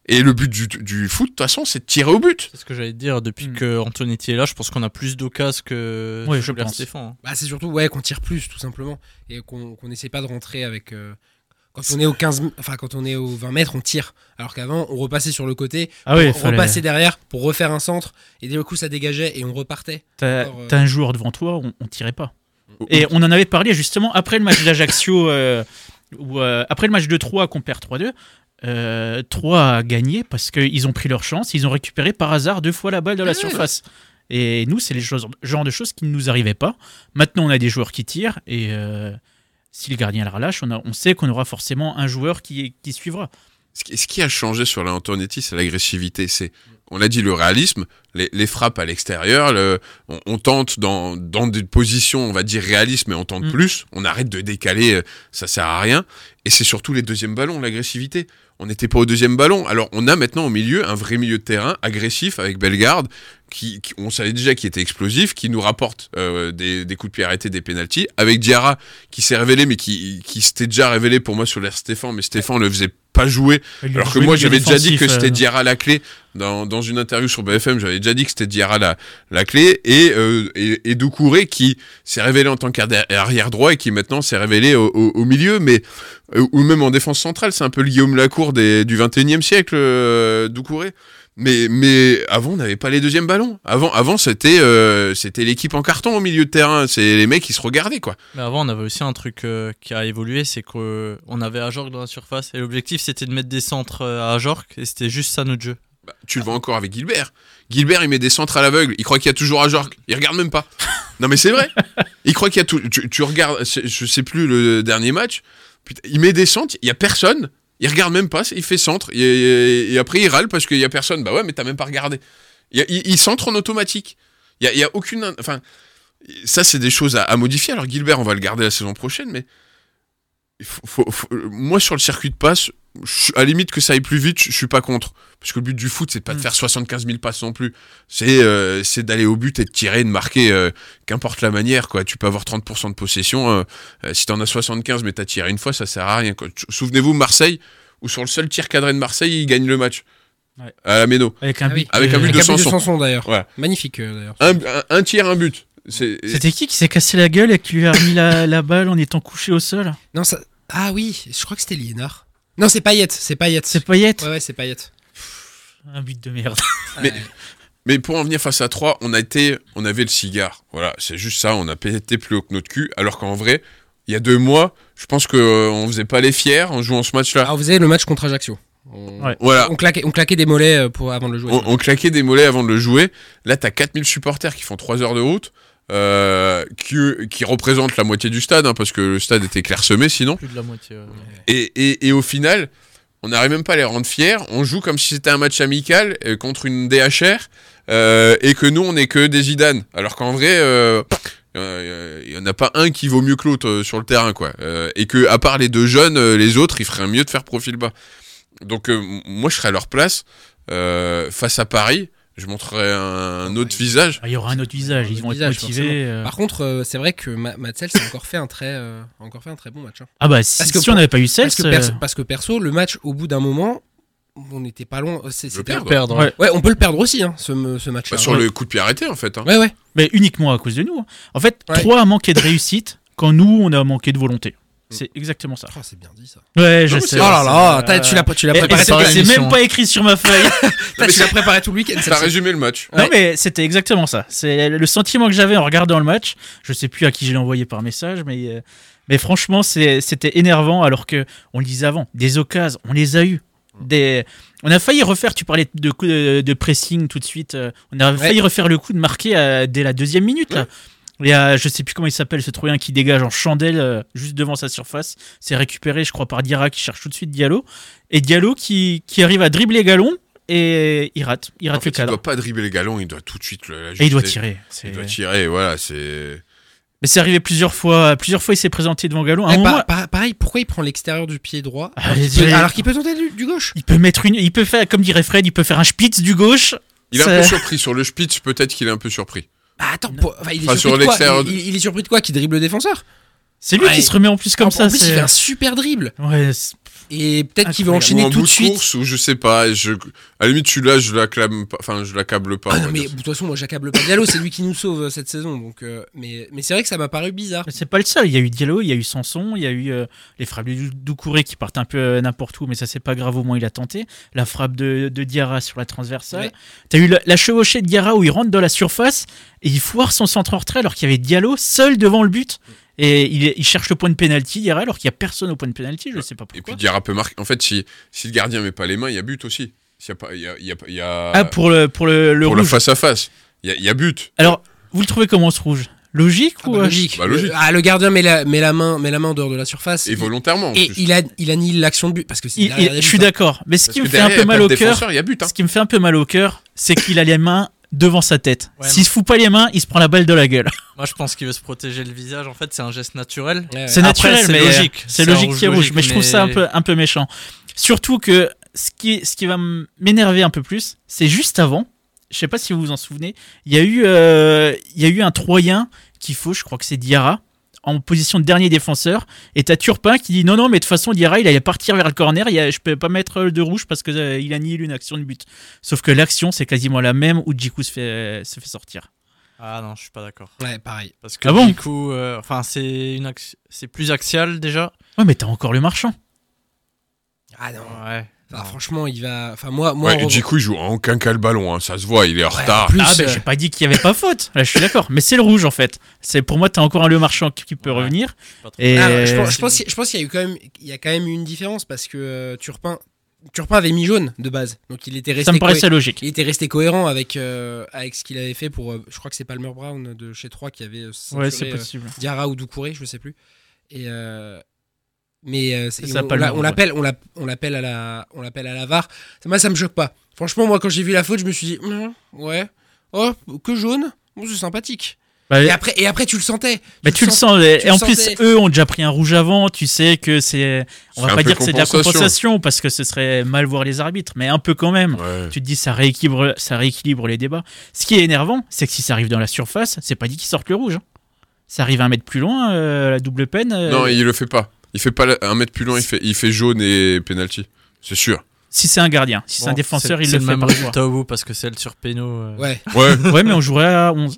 Et le but du, du foot, de toute façon, c'est de tirer au but. C'est ce que j'allais te dire. Depuis Hmm. que Antonetti est là, je pense qu'on a plus d'occasions que Ouais, je pense. Stéphane. hein. Bah, c'est surtout ouais, qu'on tire plus, tout simplement. Et qu'on qu'on n'essaie pas de rentrer avec. euh, Quand on est au 15, m- enfin quand on est au 20 mètres, on tire. Alors qu'avant, on repassait sur le côté, Ah oui, on fallait- repassait derrière pour refaire un centre, et d'un coup ça dégageait et on repartait. T'as euh, t'as un joueur devant toi, on, on tirait pas. Et on en avait parlé justement après le match d'Ajaccio, euh, euh, après le match de 3 qu'on perd 3-2. Euh, 3 a gagné parce qu'ils ont pris leur chance, ils ont récupéré par hasard deux fois la balle dans la Ouais. surface. Et nous, c'est le genre de choses qui ne nous arrivaient pas. Maintenant, on a des joueurs qui tirent et euh, si le gardien la relâche, on, a- on sait qu'on aura forcément un joueur qui, qui suivra. Ce qui, a changé sur la Antonetti, c'est l'agressivité. C'est, on l'a dit, le réalisme, les, les frappes à l'extérieur. le- on, on tente dans, dans des positions, on va dire réalistes, mais on tente Mm. plus. On arrête de décaler, euh, ça sert à rien. Et c'est surtout les deuxièmes ballons, l'agressivité. On n'était pas au deuxième ballon. Alors, on a maintenant au milieu un vrai milieu de terrain agressif avec Bellegarde, qui, qui- on savait déjà qu'il était explosif, qui nous rapporte euh, des, des coups de pied arrêtés, des pénalties. Avec Diarra, qui s'est révélé, mais qui, qui s'était déjà révélé pour moi sur l'air Stéphane, mais Stéphane le faisait pas jouer alors que moi j'avais déjà dit que c'était Diarra la clé dans, dans une interview sur BFM j'avais déjà dit que c'était Diarra la, clé et, euh, Doucouré qui s'est révélé en tant qu'arrière droit et qui maintenant s'est révélé au, milieu mais euh, ou même en défense centrale c'est un peu le Guillaume Lacour du 21e siècle euh, Doucouré mais, mais avant, on n'avait pas les deuxièmes ballons. Avant, avant c'était euh, c'était l'équipe en carton au milieu de terrain. C'est les mecs qui se regardaient, quoi. Mais avant, on avait aussi un truc euh, qui a évolué, c'est qu'on avait Ajorc dans la surface et l'objectif c'était de mettre des centres à Ajorc et c'était juste ça notre jeu. Bah, tu le vois encore avec Gilbert. Gilbert, il met des centres à l'aveugle. Il croit qu'il y a toujours à Jork. Il regarde même pas. Non, mais c'est vrai. Il croit qu'il y a tout. Tu, tu regardes, je sais plus le dernier match. Putain, il met des centres, il y a personne. Il regarde même pas, il fait centre. Et, et- et après, il râle parce qu'il y a personne. Bah ouais, mais t'as même pas regardé. Il, il- il centre en automatique. Il y a, il y a aucune. Enfin, ça, c'est des choses à, à modifier. Alors, Gilbert, on va le garder la saison prochaine, mais. Il faut- faut- faut- moi, sur le circuit de passe, je à la limite que ça aille plus vite, je je suis pas contre. Parce que le but du foot, c'est pas de Mm. faire 75 000 passes non plus. C'est euh, c'est d'aller au but et de tirer, de marquer, euh, qu'importe la manière. quoi. Tu peux avoir 30% de possession. euh, euh, si t'en as 75 mais t'as tiré une fois, ça sert à rien. Tu- Souvenez-vous, Marseille, où sur le seul tir cadré de Marseille, ils gagnent le match. Ouais. À la Méno. Avec un Ah but. Avec un but Avec de un but de Sanson. Sanson d'ailleurs. Ouais. Magnifique euh, d'ailleurs. Un, un, un tir, un but. C'est- C'était qui qui s'est cassé la gueule et qui lui a remis la, la balle en étant couché au sol Non, ça... Ah oui, je crois que c'était Liénard. Non, c'est Payet, c'est Payet. C'est Payet Ouais, ouais, c'est Payet. Un but de merde. Mais- pour en venir face à 3, on a été, on avait le cigare. Voilà, c'est juste ça, on a pété plus haut que notre cul. Alors qu'en vrai, il y a deux mois, je pense qu'on on faisait pas les fiers en jouant ce match-là. Alors vous avez le match contre Ajaccio. On, Ouais. Voilà, on, claquait, on claquait des mollets euh, pour, avant de le jouer. on, on claquait des mollets avant de le jouer. Là, t'as 4000 supporters qui font 3 heures de route, euh, qui, qui représentent la moitié du stade, hein, parce que le stade était clairsemé sinon. Plus de la moitié. ouais. Et, et, et au final, on n'arrive même pas à les rendre fiers. On joue comme si c'était un match amical euh, contre une DHR euh, et que nous, on n'est que des Zidane. Alors qu'en vrai, il y en a pas un qui vaut mieux que l'autre sur le terrain, quoi. Et que à part les deux jeunes, les autres, ils feraient mieux de faire profil bas. Donc moi, je serais à leur place face à Paris. Je montrerais un, un autre visage. Ah, Il y aura un autre visage, ils vont être motivés. euh. Par contre, euh, c'est vrai que Ma- Matsels a encore fait un très, euh, encore fait un très bon match. hein. Ah bah si, Parce que si pour- on n'avait pas eu Cels, Parce, que perso, parce que perso, le match, au bout d'un moment, on n'était pas loin. c'était- perdre. Perdre. Ouais. Ouais, on peut le perdre aussi, hein, ce, match-là. Bah, sur ouais. le coup de pied arrêté, en fait. hein. Ouais, ouais. mais uniquement à cause de nous. hein. En fait, Ouais. 3 a manqué de réussite quand nous, on a manqué de volonté. C'est exactement ça. Oh, c'est bien dit ça. Ouais, je Non, sais. Oh là là, Euh, t'as- tu l'as préparé, c'est- tout le et c'est l'émission. même pas écrit sur ma feuille. Tu l'as préparé tout le week-end. T'as résumé le match. Non, mais c'était exactement ça. C'est le sentiment que j'avais en regardant le match. Je sais plus à qui je l'ai envoyé par message, mais, euh, mais franchement, c'est- c'était énervant alors que, on le disait avant, des occasions, on les a eues. Des... On a failli refaire, tu parlais de, coup de, de pressing tout de suite, euh, on a failli refaire le coup de marquer euh, dès la deuxième minute. Là. Il y a, je sais plus comment il s'appelle, ce Troyen qui dégage en chandelle euh, juste devant sa surface. C'est récupéré, je crois, par Diarra qui cherche tout de suite Diallo. Et Diallo qui, qui arrive à dribbler Galon et il rate. Il En rate fait, le il cadre. doit pas dribbler les galons, il doit tout de suite le. Et il doit tirer. Il doit tirer, voilà, c'est. Mais c'est arrivé plusieurs fois. Plusieurs fois, il s'est présenté devant Galon. Eh, moment, pa- pa- pareil, pourquoi il prend l'extérieur du pied droit Ah, alors qu'il peut, alors qu'il peut tenter du, du gauche il peut mettre une. Il peut faire, comme dirait Fred, il peut faire un spitz du gauche. Il est un peu surpris sur le Spitz, peut-être qu'il est un peu surpris. Bah attends, pour- enfin, il, est Enfin, surpris sur de quoi? l'extérieur il, il- il est surpris de quoi? Qui dribble le défenseur C'est lui Ouais. qui se remet en plus comme en, ça. En plus, il c'est- fait un super dribble. Ouais, Et peut-être qu'il va enchaîner ou en tout bout de suite. course, ou je sais pas. Je... À la limite, celui-là, je l'acclame pas. Enfin, je l'accable pas. Ah on non, mais de toute façon, moi j'accable pas Diallo, c'est lui qui nous sauve euh, cette saison. Donc, euh, mais mais c'est vrai que ça m'a paru bizarre. Mais C'est pas le seul. Il y a eu Diallo, il y a eu Sanson, il y a eu euh, les frappes de Dou- Doucouré qui partent un peu euh, n'importe où, mais ça c'est pas grave, au moins il a tenté. La frappe de, de Diarra sur la transversale. Ouais. T'as eu la, la chevauchée de Diarra où il rentre dans la surface et il foire son centre en retrait alors qu'il y avait Diallo seul devant le but. Et il, il cherche le point de pénalty Diarra alors qu'il y a personne au point de pénalty, je sais pas Et pourquoi. puis Diarra peut marquer. En fait, si, si le gardien met pas les mains, il y a but aussi. S'il y a pas, il y a, il y a- il y a- ah, pour le, pour le, le pour le rouge. face à face, il y a, il y a but. Alors, vous le trouvez comment ce rouge? Logique Ah ou bah, euh, logique. Bah, logique. Le, ah, le gardien met la, met la main, met la main en dehors de la surface. Et volontairement. en Et plus. il, a, il annihile l'action de but parce que il- il- il Je suis hein. d'accord, mais ce Parce qui me fait un peu il mal au cœur, défenseur, Il y a but. Hein. Ce qui me fait un peu mal au cœur, c'est qu'il a les mains devant sa tête. Ouais, S'il se fout pas les mains, il se prend la balle de la gueule. Moi, je pense qu'il veut se protéger le visage. En fait, c'est un geste naturel. Ouais, ouais. C'est Après, naturel, c'est mais logique. C'est C'est un logique qu'il rouge, logique, mais je trouve ça un peu, un peu méchant. Surtout que ce qui, ce qui va m'énerver un peu plus, c'est juste avant. Je sais pas si vous vous en souvenez. Il y a eu, euh, il y a eu un Troyen qui faut, je crois que c'est Diarra, en position de dernier défenseur. Et t'as Turpin qui dit non, non, mais de toute façon, Diarra, il allait partir vers le corner. Il a, je peux pas mettre de rouge parce que euh, il annihile une action de but. Sauf que l'action, c'est quasiment la même où Djikou se fait, se fait sortir. Ah non, je suis pas d'accord. Ouais, pareil. Parce que Ah bon du coup, euh, enfin, c'est une c'est plus axial déjà. Ouais, mais t'as encore le marchand. Ah non. Ouais. Enfin, franchement, il va. Enfin, moi, moi. Ouais, en et revanche- Djikou, il joue en aucun cas le ballon. hein, Ça se voit, il est en Ouais, retard. en plus, Ah, ben, euh, j'ai pas dit qu'il y avait pas faute. Là, je suis d'accord. Mais c'est le rouge, en fait. C'est Pour moi, t'as encore un Le Marchand qui, qui peut Ouais. revenir. Et Ah, je pense, je pense, qu'il- je pense qu'il y a eu quand même, il y a quand même eu une différence parce que euh, Turpin, Turpin avait mis jaune de base, donc il était resté. ça me paraissait logique. Il était resté cohérent avec, euh, avec ce qu'il avait fait pour. euh, je crois que c'est Palmer Brown de chez 3 qui avait euh, Ouais, c'est euh, possible. Diarra ou Doucouré, je sais plus. Et euh, mais euh, ça, on, on l'appelle, on l'a- on l'appelle à la, on l'appelle à la VAR. Moi, ça me choque pas. Franchement, moi, quand j'ai vu la faute, je me suis dit, Hum, ouais, oh, que jaune, Bon, c'est sympathique. Bah, Et après, et après, tu le sentais. bah, tu le sens. tu et en plus, sentais. eux ont déjà pris un rouge avant. Tu sais que c'est. On va pas dire que c'est de la compensation. parce que ce serait mal voir les arbitres, mais un peu quand même. Ouais. Tu te dis ça rééquilibre, ça rééquilibre les débats. Ce qui est énervant, c'est que si ça arrive dans la surface, c'est pas dit qu'ils sortent le rouge. hein. Ça arrive un mètre plus loin, euh, la double peine. euh, Non, il le fait pas. Il fait pas un mètre plus loin, il fait, il fait jaune et penalty. C'est sûr. Si c'est un gardien, si c'est un défenseur, il le le fait même par choix. résultat au bout parce que celle sur Péno. euh, Ouais. Ouais. Ouais, mais on jouerait à 11.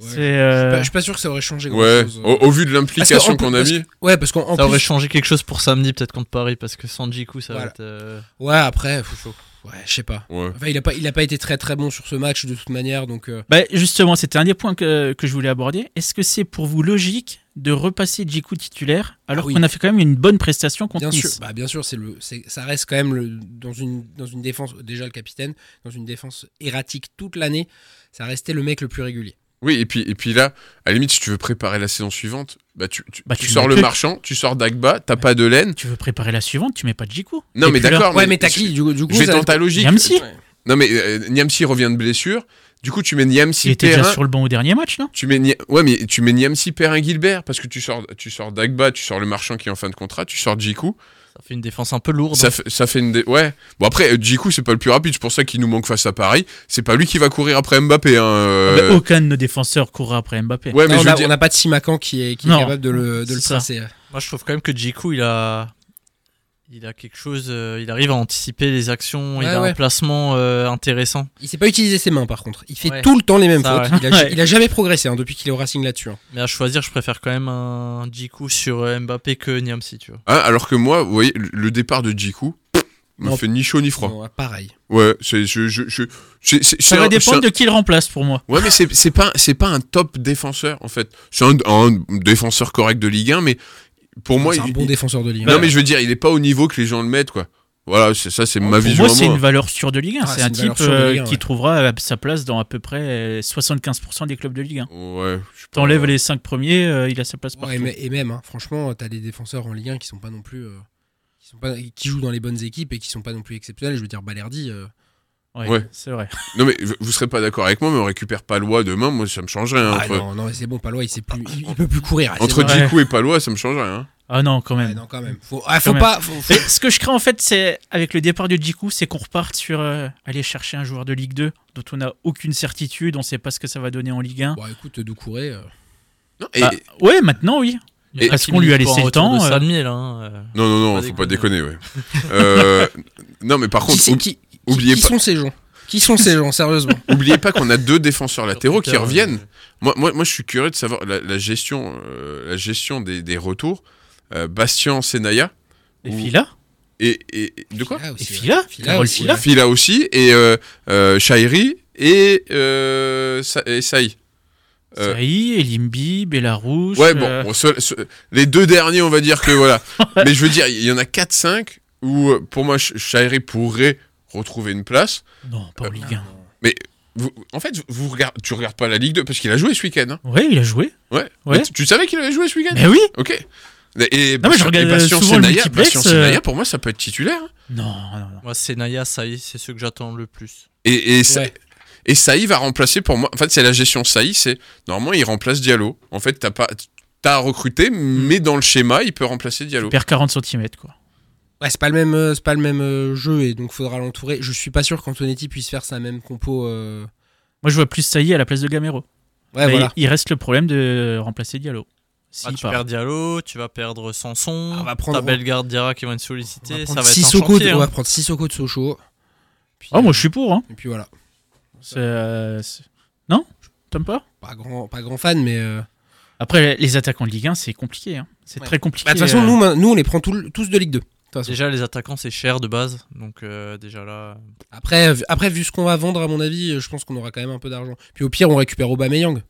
Ouais. C'est. euh, je suis pas sûr que ça aurait changé grand Ouais. chose. Au, au vu de l'implication qu'on a parce mis. Ouais, parce qu'en en Ça aurait changé quelque chose pour samedi, peut-être contre Paris, parce que sans Djikou, ça Voilà. va être. euh, Ouais, après. pff, Ouais, je sais pas. Ouais. Enfin, il a pas, il a pas été très très bon sur ce match de toute manière, donc. euh, Bah, justement, c'était un des points que, que je voulais aborder. Est-ce que c'est pour vous logique de repasser Djikou titulaire alors Ah oui. qu'on a fait quand même une bonne prestation contre Bien sûr, Nice bah bien sûr, c'est le, c'est, ça reste quand même le, dans une dans une défense déjà le capitaine, dans une défense erratique toute l'année, ça restait le mec le plus régulier. Oui, et puis, et puis là, à la limite, si tu veux préparer la saison suivante, bah tu, tu, Bah, tu tu sors le marchand, tu sors Dagba, t'as pas de laine. Tu veux préparer la suivante, tu mets pas Djikou. Non, Et mais d'accord. ouais, mais t'as qui du, du coup Je vais ça- dans ta logique. Niamsi. Ouais. Non, mais euh, Niamsi revient de blessure. Du coup, tu mets Niamsi Il était déjà sur le banc au dernier match, non? Tu mets Ni- ouais, mais tu mets Niamsi Perrin Gilbert parce que tu sors, tu sors Dagba, tu sors le marchand qui est en fin de contrat, tu sors Djikou. Ça fait une défense un peu lourde. Ça, fait- ça fait une. dé- Ouais. Bon, après, euh, Djikou, c'est pas le plus rapide. C'est pour ça qu'il nous manque face à Paris. C'est pas lui qui va courir après Mbappé. Hein, euh. Bah, Aucun de nos défenseurs courra après Mbappé. Ouais, mais Non, on dire- n'a pas de Simacan qui est, qui est Non, capable de le, de le tracer. Moi, je trouve quand même que Djikou, il a. Il a quelque chose. euh, il arrive à anticiper les actions. il Ouais, a ouais. un placement euh, intéressant. Il sait pas utiliser ses mains par contre. Il fait Ouais. tout le temps les mêmes Ça, fautes. ouais. Il, a, il a jamais progressé hein, depuis qu'il est au Racing là-dessus. hein. Mais à choisir, je préfère quand même un Djikou sur euh, Mbappé que Niamsi, tu vois. Hein, alors que moi, vous voyez, le- départ de Djikou me Non. fait ni chaud ni froid. Non, pareil. Ouais, c'est. Je, je, je, c'est- c'est- Ça c'est va un- c'est dépendre un- de qui le remplace pour moi. Ouais, mais c'est c'est pas, c'est pas un top défenseur, en fait. C'est un, un défenseur correct de Ligue 1, mais pour moi. c'est un il- bon il- défenseur de ligne. Non, mais je veux dire, il est pas au niveau que les gens le mettent, quoi. Voilà, c'est ça, c'est ma Pour vision moi, à c'est moi. une valeur sûre de Ligue 1. Ah, c'est un type euh, Ligue 1, qui ouais. trouvera euh, sa place dans à peu près euh, 75% des clubs de Ligue 1. Ouais. T'enlèves les 5 premiers, euh, il a sa place partout. Ouais, et même, hein, franchement, t'as des défenseurs en Ligue 1 qui sont pas non plus. euh, qui, sont pas, qui jouent dans les bonnes équipes et qui sont pas non plus exceptionnels. Je veux dire, Balerdi. Ouais, Ouais. c'est vrai. Non, mais vous- serez pas d'accord avec moi, mais on récupère Palois demain, moi, ça me changerait. hein, Ah entre non, non, mais c'est bon, Palois, il, sait plus, il, il peut plus courir. ah, entre. Djikou et Palois, ça me changerait. Hein. Ah non, quand même. Ouais, non, quand même. Faut, ah, faut Quand pas. faut- faut- Mais ce que je crains en fait, c'est avec le départ de Djikou, c'est qu'on reparte sur euh, aller chercher un joueur de Ligue 2 dont on n'a aucune certitude, on sait pas ce que ça va donner en Ligue 1. Bon, écoute, Doucouré. euh, Non, et- Ah, ouais, maintenant oui. Est-ce qu'on lui a laissé le temps, euh, Salmier, là. hein, euh. Non, non, non, Pas faut pas déconner. ouais. Euh, non, mais par contre, qui- oubliez qui pas- sont ces gens? Qui sont ces gens, sérieusement? Oubliez pas qu'on a deux défenseurs latéraux qui reviennent. euh, Moi, moi, moi, je suis curieux de savoir la, la gestion, euh, la gestion des, des retours. Euh, Bastien Senaya. Et Ou- Fila? Et, et- et- de quoi? Fila aussi, Et. Fila Fila Carole aussi, Fila? ouais. Fila aussi et euh, euh, Shairi et, euh, Sa- et Saï. Euh, Saï, Elimbi, Bellarouche. Ouais, bon, euh, bon, ce- ce- les deux derniers, on va dire que voilà. Mais je veux dire, il y en a 4-5 où, euh, pour moi, Shairi pourrait retrouver une place. Non, pas en Ligue 1. Vous- en fait, vous regardez, tu regardes pas la Ligue 2 parce qu'il a joué ce week-end. hein. Ouais, il a joué. Ouais. Ouais. Mais tu, tu savais qu'il avait joué ce week-end? Mais oui Ok. Et, et Non, mais je regarde souvent le Senaya, euh, Senaya, pour moi, ça peut être titulaire. hein. Non, non, non. Moi, c'est Naya, Saï, c'est ceux que j'attends le plus. Et, et, Ouais. et Saï va remplacer pour moi. En fait, c'est la gestion Saï. C'est normalement, il remplace Diallo. En fait, t'as pas. T'as à recruter, mais dans le schéma, il peut remplacer Diallo. Il perd 40 cm, quoi. Ouais, c'est pas le même, euh, c'est pas le même euh, jeu et donc faudra l'entourer. Je suis pas sûr qu'Antonetti puisse faire sa même compo. euh, Moi, je vois plus Saï à la place de Gamero. Ouais, voilà. il reste le problème de remplacer Diallo. Ah, S'il tu part. perds Diallo, tu vas perdre Sanson, Ah, on va prendre- ta Bellegarde Dira qui va être On sollicité, va ça va être un chantier. de- on hein. va prendre Sissoko de Sochaux. Puis, Oh, moi, je suis pour. Hein. Et puis voilà. C'est, euh, c'est- Non? T'aimes pas? Pas grand, pas grand fan, mais. euh, Après, les attaquants de Ligue 1, c'est compliqué. hein. C'est Ouais. très compliqué. bah, De toute façon, euh. nous, nous, on les prend tout- tous de Ligue 2. Déjà, les attaquants, c'est cher de base. Donc, euh, déjà là. Après, vu- après, vu ce qu'on va vendre, à mon avis, je pense qu'on aura quand même un peu d'argent. Puis au pire, on récupère Aubameyang.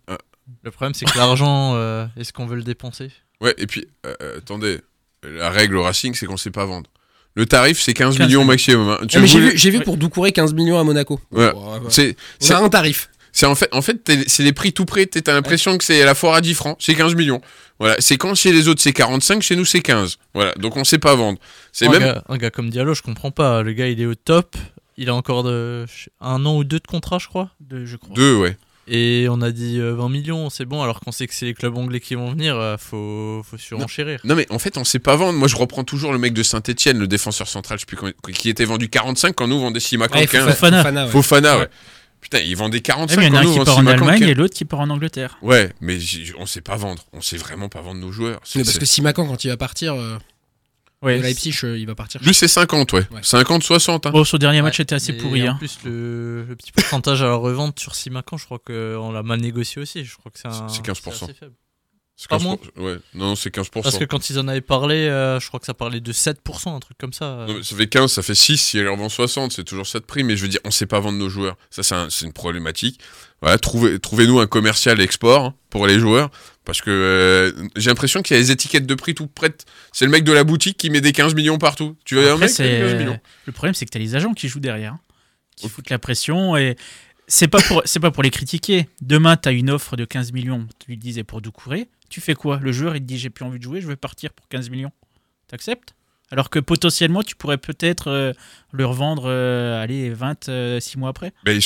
Le problème, c'est que l'argent, euh, est-ce qu'on veut le dépenser? Ouais, et puis, euh, euh, attendez, la règle au Racing, c'est qu'on sait pas vendre. Le tarif, c'est 15, 15 millions maximum. hein. Tu Ah, mais j'ai voulais- vu, j'ai vu Ouais. pour Doucouré 15 millions à Monaco. Ouais. Bon, ouais, ouais. C'est, On c'est, a un tarif. C'est en fait, en fait c'est les prix tout près. T'as l'impression que c'est la foire à 10 francs. C'est 15 millions. Voilà. C'est quand chez les autres c'est 45, chez nous c'est 15. Voilà. Donc on sait pas vendre. C'est un, même. gars, un gars comme Diallo, je comprends pas. Le gars, il est au top. Il a encore de, un an ou deux de contrat, je crois. De- je crois. Deux, ouais. Et on a dit euh, 20 millions, c'est bon, alors qu'on sait que c'est les clubs anglais qui vont venir, euh, faut, faut surenchérir. Non mais en fait on sait pas vendre. Moi je reprends toujours le mec de Saint-Etienne, le défenseur central, je sais plus qui était vendu 45 quand nous on vendait Simakan Ouais, 15. Fofana. Fofana, ouais. Fofana, ouais. Ouais. Putain, ils vendaient Ouais, 45 mais il y en a un qui vendait part en Allemagne 15. et l'autre qui part en Angleterre. Ouais, mais on sait pas vendre. On sait vraiment pas vendre nos joueurs. C'est- Mais parce que Simakan, quand il va partir euh, Ouais. de Leipzig, euh, il va partir. Lui c'est 50, ouais. Ouais. 50, 60. hein. Bon, son dernier match Ouais, était assez pourri. En hein. plus, le, le petit pourcentage à la revente sur Simacan, je crois qu'on l'a mal négocié aussi. Je crois que c'est un. C'est 15%. assez faible. C'est Pas 15%. moins Ouais, non, c'est 15%. Parce que quand ils en avaient parlé, euh, je crois que ça parlait de 7%, un truc comme ça. Non, mais ça fait 15, ça fait 6, si elle en vend 60, c'est toujours ça de prix, mais je veux dire, on sait pas vendre nos joueurs. Ça, c'est un- c'est une problématique. Voilà, trouvez, trouvez-nous un commercial export hein, pour les joueurs, parce que euh, j'ai l'impression qu'il y a des étiquettes de prix tout prêtes. C'est le mec de la boutique qui met des 15 millions partout. Tu veux un Après, mec qui met 15 c'est... millions? Le problème, c'est que tu as les agents qui jouent derrière, hein, qui foutent la pression. Et c'est pas pour, c'est pas pour les critiquer. Demain, tu as une offre de 15 millions, tu le disais, pour Doucouré. Tu fais quoi? Le joueur, il te dit J'ai plus envie de jouer, je veux partir pour 15 millions. T'acceptes? Alors que potentiellement, tu pourrais peut-être euh, le revendre, euh, allez, 26 mois après. Ben,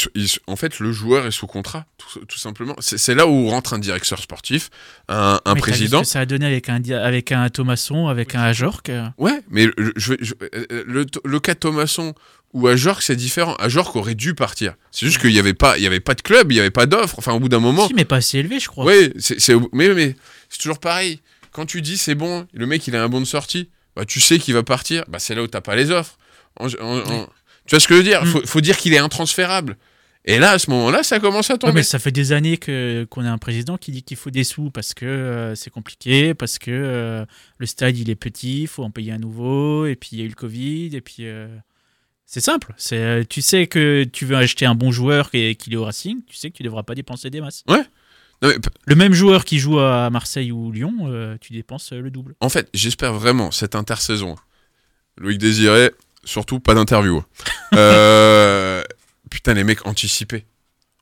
en fait, le joueur est sous contrat, tout, tout simplement. C'est là où rentre un directeur sportif, un, un Mais t'as vu président. ce que ça a donné avec un, avec un Thomasson, avec un Ajorc. euh, Ouais, mais le, je, je- euh, le, le cas Thomasson ou Ajorc, c'est différent. Ajorc aurait dû partir. C'est juste qu'il n'y avait, pas- il y avait pas de club, il n'y avait pas d'offre. Enfin, au bout d'un moment. Si, mais pas assez élevé, je crois. C'est- mais, mais c'est toujours pareil. Quand tu dis c'est bon, le mec il a un bon de sortie, bah, tu sais qu'il va partir, bah, c'est là où t'as pas les offres. En- en- en- Tu vois ce que je veux dire? Mm. faut, faut dire qu'il est intransférable. Et là, à ce moment-là, ça commence à Ouais, tomber. mais ça fait des années que qu'on a un président qui dit qu'il faut des sous parce que euh, c'est compliqué, parce que euh, le stade il est petit, il faut en payer un nouveau, et puis il y a eu le Covid, et puis euh, c'est simple. C'est tu sais que tu veux acheter un bon joueur et qu'il est au Racing, tu sais que tu devras pas dépenser des masses. Non, mais p- Le même joueur qui joue à Marseille ou Lyon, euh, tu dépenses euh, le double. en fait, j'espère vraiment cette intersaison. Loïc Désiré, surtout pas d'interview. Euh, putain, les mecs, anticiper.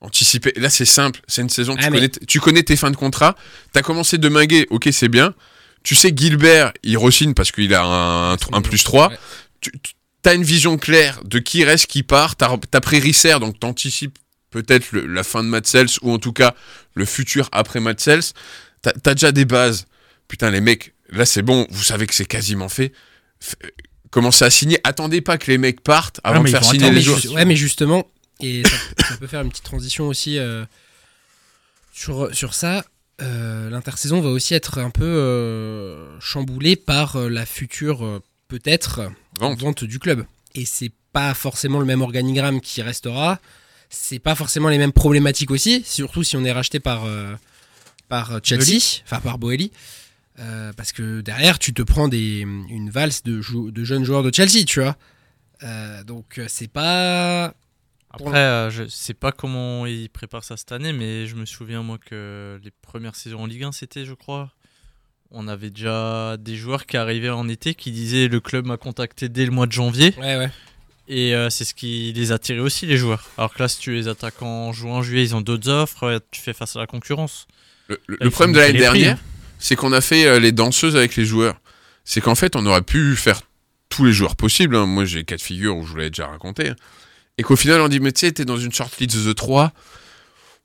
Anticiper. Là, c'est simple. C'est une saison. Tu, mais- connais, tu connais tes fins de contrat. T'as commencé de minguer. Ok, c'est bien. Tu sais, Gilbert, il re-signe parce qu'il a un, un, un plus 3. Ouais. Tu as une vision claire de qui reste, qui part. T'as as pris Risser, donc t'anticipes peut-être la fin de Matsels ou en tout cas le futur après Matsels. T'as as déjà des bases. Putain, les mecs, là, c'est bon. Vous savez que c'est quasiment fait. F- Commencez à signer. Attendez pas que les mecs partent avant Ah, de faire signer les joueurs. ouais, mais justement, et ça, ça peut faire une petite transition aussi euh, sur, sur ça. euh, L'intersaison va aussi être un peu euh, chamboulée par la future, peut-être, Vente. vente du club. Et c'est pas forcément le même organigramme qui restera. C'est pas forcément les mêmes problématiques aussi, surtout si on est racheté par, euh, par Chelsea, enfin par Boeli. Euh, parce que derrière, tu te prends des, une valse de, jou- de jeunes joueurs de Chelsea, tu vois. Euh, donc c'est pas. Après, euh, je sais pas comment ils préparent ça cette année, mais je me souviens moi que les premières saisons en Ligue 1, c'était, je crois, on avait déjà des joueurs qui arrivaient en été qui disaient le club m'a contacté dès le mois de janvier, Ouais, ouais. Et euh, c'est ce qui les attirait aussi les joueurs. Alors que là, si tu les attaques en juin, juillet, ils ont d'autres offres, ouais, tu fais face à la concurrence. Le, le- Là, le il faut problème de l'année dernière, c'est qu'on a fait euh, les danseuses avec les joueurs. C'est qu'en fait, on aurait pu faire tous les joueurs possibles. hein. Moi, j'ai quatre figures où je vous l'avais déjà raconté. hein. Et qu'au final, on dit, mais tu sais, t'es dans une shortlist de 3.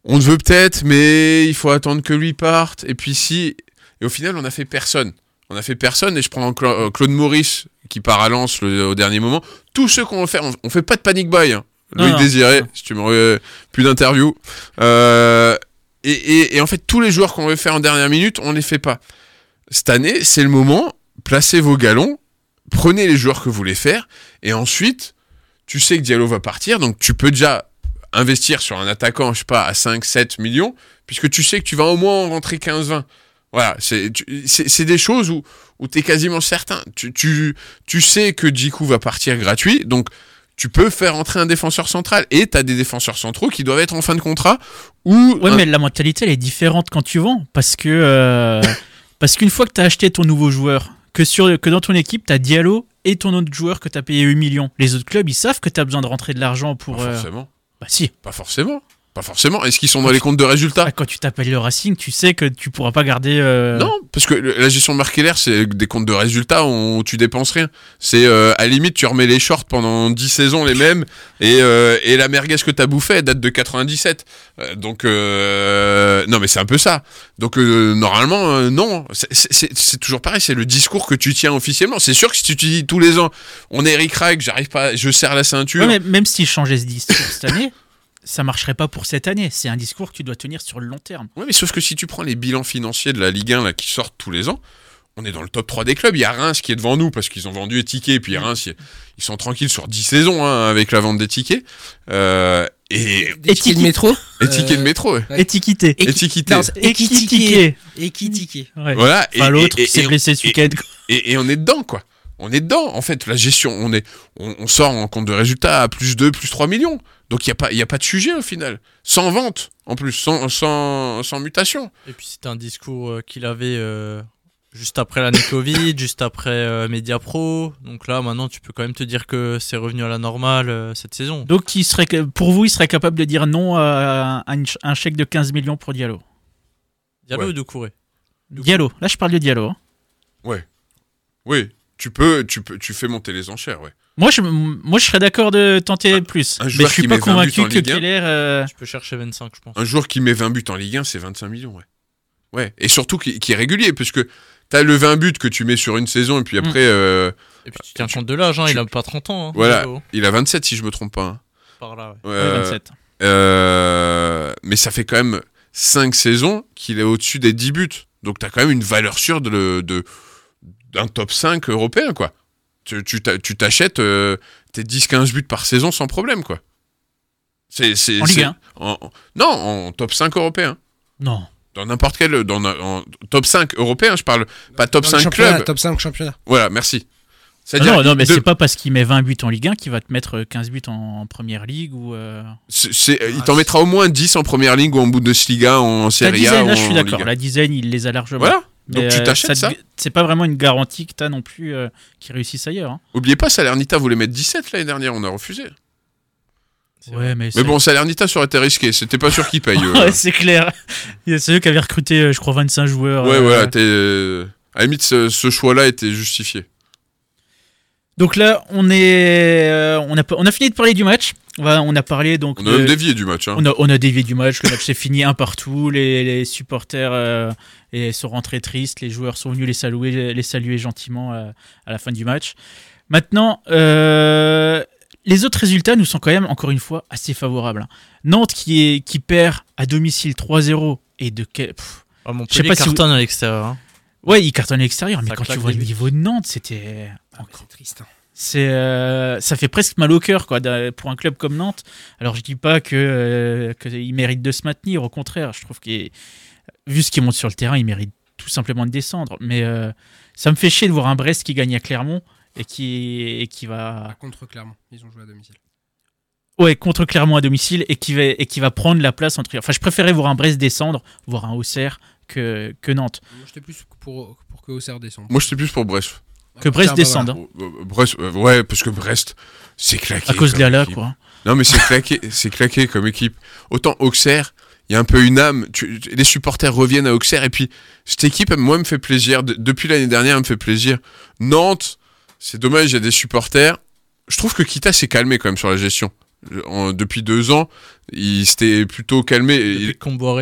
On te veut peut-être, mais il faut attendre que lui parte. Et puis si... Et au final, on a fait personne. On a fait personne. Et je prends Cla- euh, Claude Maurice, qui part à Lens le- au dernier moment. Tous ceux qu'on faire, on, on fait pas de panic buy. Hein. Non. Désiré, si tu me... Plus d'interviews. Euh, et, et- et en fait, tous les joueurs qu'on veut faire en dernière minute, on les fait pas. Cette année, c'est le moment. Placez vos galons, prenez les joueurs que vous voulez faire, et ensuite, tu sais que Diallo va partir, donc tu peux déjà investir sur un attaquant, je sais pas, à 5, 7 millions, puisque tu sais que tu vas au moins en rentrer 15, 20. Voilà, c'est des choses où, où tu es quasiment certain. Tu, tu, tu sais que Djikou va partir gratuit, donc tu peux faire entrer un défenseur central. Et tu as des défenseurs centraux qui doivent être en fin de contrat. Ou Ouais, un- mais la mentalité, elle est différente quand tu vends. Parce que euh, parce qu'une fois que tu as acheté ton nouveau joueur, que, sur, que dans ton équipe, tu as Diallo et ton autre joueur que tu as payé 8 millions. Les autres clubs, ils savent que tu as besoin de rentrer de l'argent pour. Pas euh, forcément. Bah si. Pas forcément. Pas forcément. Est-ce qu'ils sont dans les comptes de résultats Ah, Quand tu t'appelles le Racing, tu sais que tu pourras pas garder. euh, Non, parce que la gestion de c'est des comptes de résultats où tu dépenses rien. C'est euh, à la limite, tu remets les shorts pendant 10 saisons les mêmes et, euh, et la merguez que t'as bouffée date de 97. Euh, donc, non, mais c'est un peu ça. Donc, normalement, non. C'est- toujours pareil, c'est le discours que tu tiens officiellement. C'est sûr que si tu te dis tous les ans, on est Eric Rack, j'arrive pas, je serre la ceinture. Ouais, mais même s'ils changeaient ce discours cette année, ça marcherait pas pour cette année. C'est un discours que tu dois tenir sur le long terme. Ouais, mais sauf que si tu prends les bilans financiers de la Ligue 1 là, qui sortent tous les ans, on est dans le top 3 des clubs. Il y a Reims qui est devant nous parce qu'ils ont vendu les tickets. Et puis Reims, ils- sont tranquilles sur 10 saisons hein, avec la vente des tickets. Euh, et Des tickets de métro. les tickets de métro, ouais. Ouais. Étiquité. Et- Équitiqué. Équitiqué. Ouais. Voilà. Enfin, l'autre et- s'est et- blessé ce et- week-end. Et, et on est dedans, quoi. On est dedans, en fait. La gestion, on, est, on, on sort en compte de résultats à plus 2, plus 3 millions. Donc il n'y a, pas- il y a pas de sujet au final. Sans vente, en plus, sans, sans, sans mutation. Et puis c'était un discours euh, qu'il avait euh, juste après l'année Covid, juste après euh, Media Pro. Donc là, maintenant, tu peux quand même te dire que c'est revenu à la normale euh, cette saison. Donc, il serait, pour vous, il serait capable de dire non à un, un chèque de 15 millions pour Diallo? Diallo Ouais. ou Doucouré? Diallo. Là, je parle de Diallo. hein. Oui, tu peux, tu peux, tu fais monter les enchères, ouais. Moi, je, moi, je serais d'accord de tenter plus. un mais je suis pas met 20 buts convaincu que. Keller. euh, Tu peux chercher 25, je pense. Un joueur qui met 20 buts en Ligue 1, c'est 25 millions, ouais. Ouais, et surtout qui, qui est régulier, puisque t'as le 20 buts que tu mets sur une saison, et puis Mm. après, euh, Et puis tu tiens compte de l'âge, hein, tu- il a pas 30 ans. hein, Voilà. Il a 27 si je me trompe pas. hein. Par là, ouais. Ouais, ouais, 27. euh, mais ça fait quand même 5 saisons qu'il est au-dessus des 10 buts. Donc t'as quand même une valeur sûre de, de, d'un top 5 européen, quoi. Tu, tu t'a- tu t'achètes euh, tes 10-15 buts par saison sans problème, quoi. C'est, c'est, En Ligue c'est- 1 en- Non, en top 5 européen. Non. Dans n'importe quel. Dans, en top 5 européen, je parle. Pas top Dans le 5 championnat, club. Top 5 championnat. Voilà, merci. Ah C'est-à-dire, non, non, mais de- c'est pas parce qu'il met 20 buts en Ligue 1 qu'il va te mettre 15 buts en, en première ligue ou. euh, c'est- c'est- il Ah, t'en c'est- mettra au moins 10 en première ligue ou en Bundesliga, en La Serie A. dizaine, ou là, je suis d'accord. La dizaine, il les a largement. Voilà. Donc tu euh, t'achètes te- ça C'est pas vraiment une garantie que t'as non plus euh, qu'ils réussissent ailleurs. hein. Oubliez pas, Salernita voulait mettre 17 l'année dernière, on a refusé. C'est vrai. mais, Mais bon, Salernita ça aurait été risqué, c'était pas sûr qu'ils payent. eux. ouais, c'est clair. Il y a ceux qui avaient recruté, euh, je crois, 25 joueurs. Ouais, t'es. euh, À la limite, ce, ce choix-là était justifié. Donc là, on est, euh, on a, on a fini de parler du match. On, va, on a parlé donc. On a de- même dévié du match. Hein. on a, on a dévié du match. Le match s'est fini un partout. Les, les supporters euh, et sont rentrés tristes. Les joueurs sont venus les saluer, les saluer gentiment euh, à la fin du match. Maintenant, euh, les autres résultats nous sont quand même, encore une fois, assez favorables. Nantes qui, est, qui perd à domicile 3-0 et de quel. pff, Ah, Je sais pas si vous- cartonne à l'extérieur. hein. Ouais, il cartonne à l'extérieur, mais quand tu vois le niveau de Nantes, c'était. Ah, c'est triste. hein. C'est, euh, ça fait presque mal au cœur quoi, pour un club comme Nantes. Alors je dis pas que euh, qu'il mérite de se maintenir, au contraire, je trouve qu'il vu ce qui monte sur le terrain, il mérite tout simplement de descendre. Mais euh, ça me fait chier de voir un Brest qui gagne à Clermont et qui et qui va Ah, contre Clermont, ils ont joué à domicile. ouais contre Clermont à domicile et qui va et qui va prendre la place entre. Enfin, je préférais voir un Brest descendre, voir un Auxerre que que Nantes. Moi, j'étais plus pour, pour que Auxerre descende. Moi, j'étais plus pour Brest. Que Brest Tiens, bah, descende. hein, Euh, euh, Brest, euh, ouais, parce que Brest, c'est claqué. à cause de comme la équipe. quoi. Non, mais c'est claqué, c'est claqué comme équipe. Autant Auxerre, il y a un peu une âme. tu- les supporters reviennent à Auxerre et puis cette équipe, moi, me fait plaisir. De- depuis l'année dernière, elle me fait plaisir. Nantes, c'est dommage, il y a des supporters. Je trouve que Kita s'est calmé quand même sur la gestion. En- depuis deux ans, il s'était plutôt calmé. Depuis il-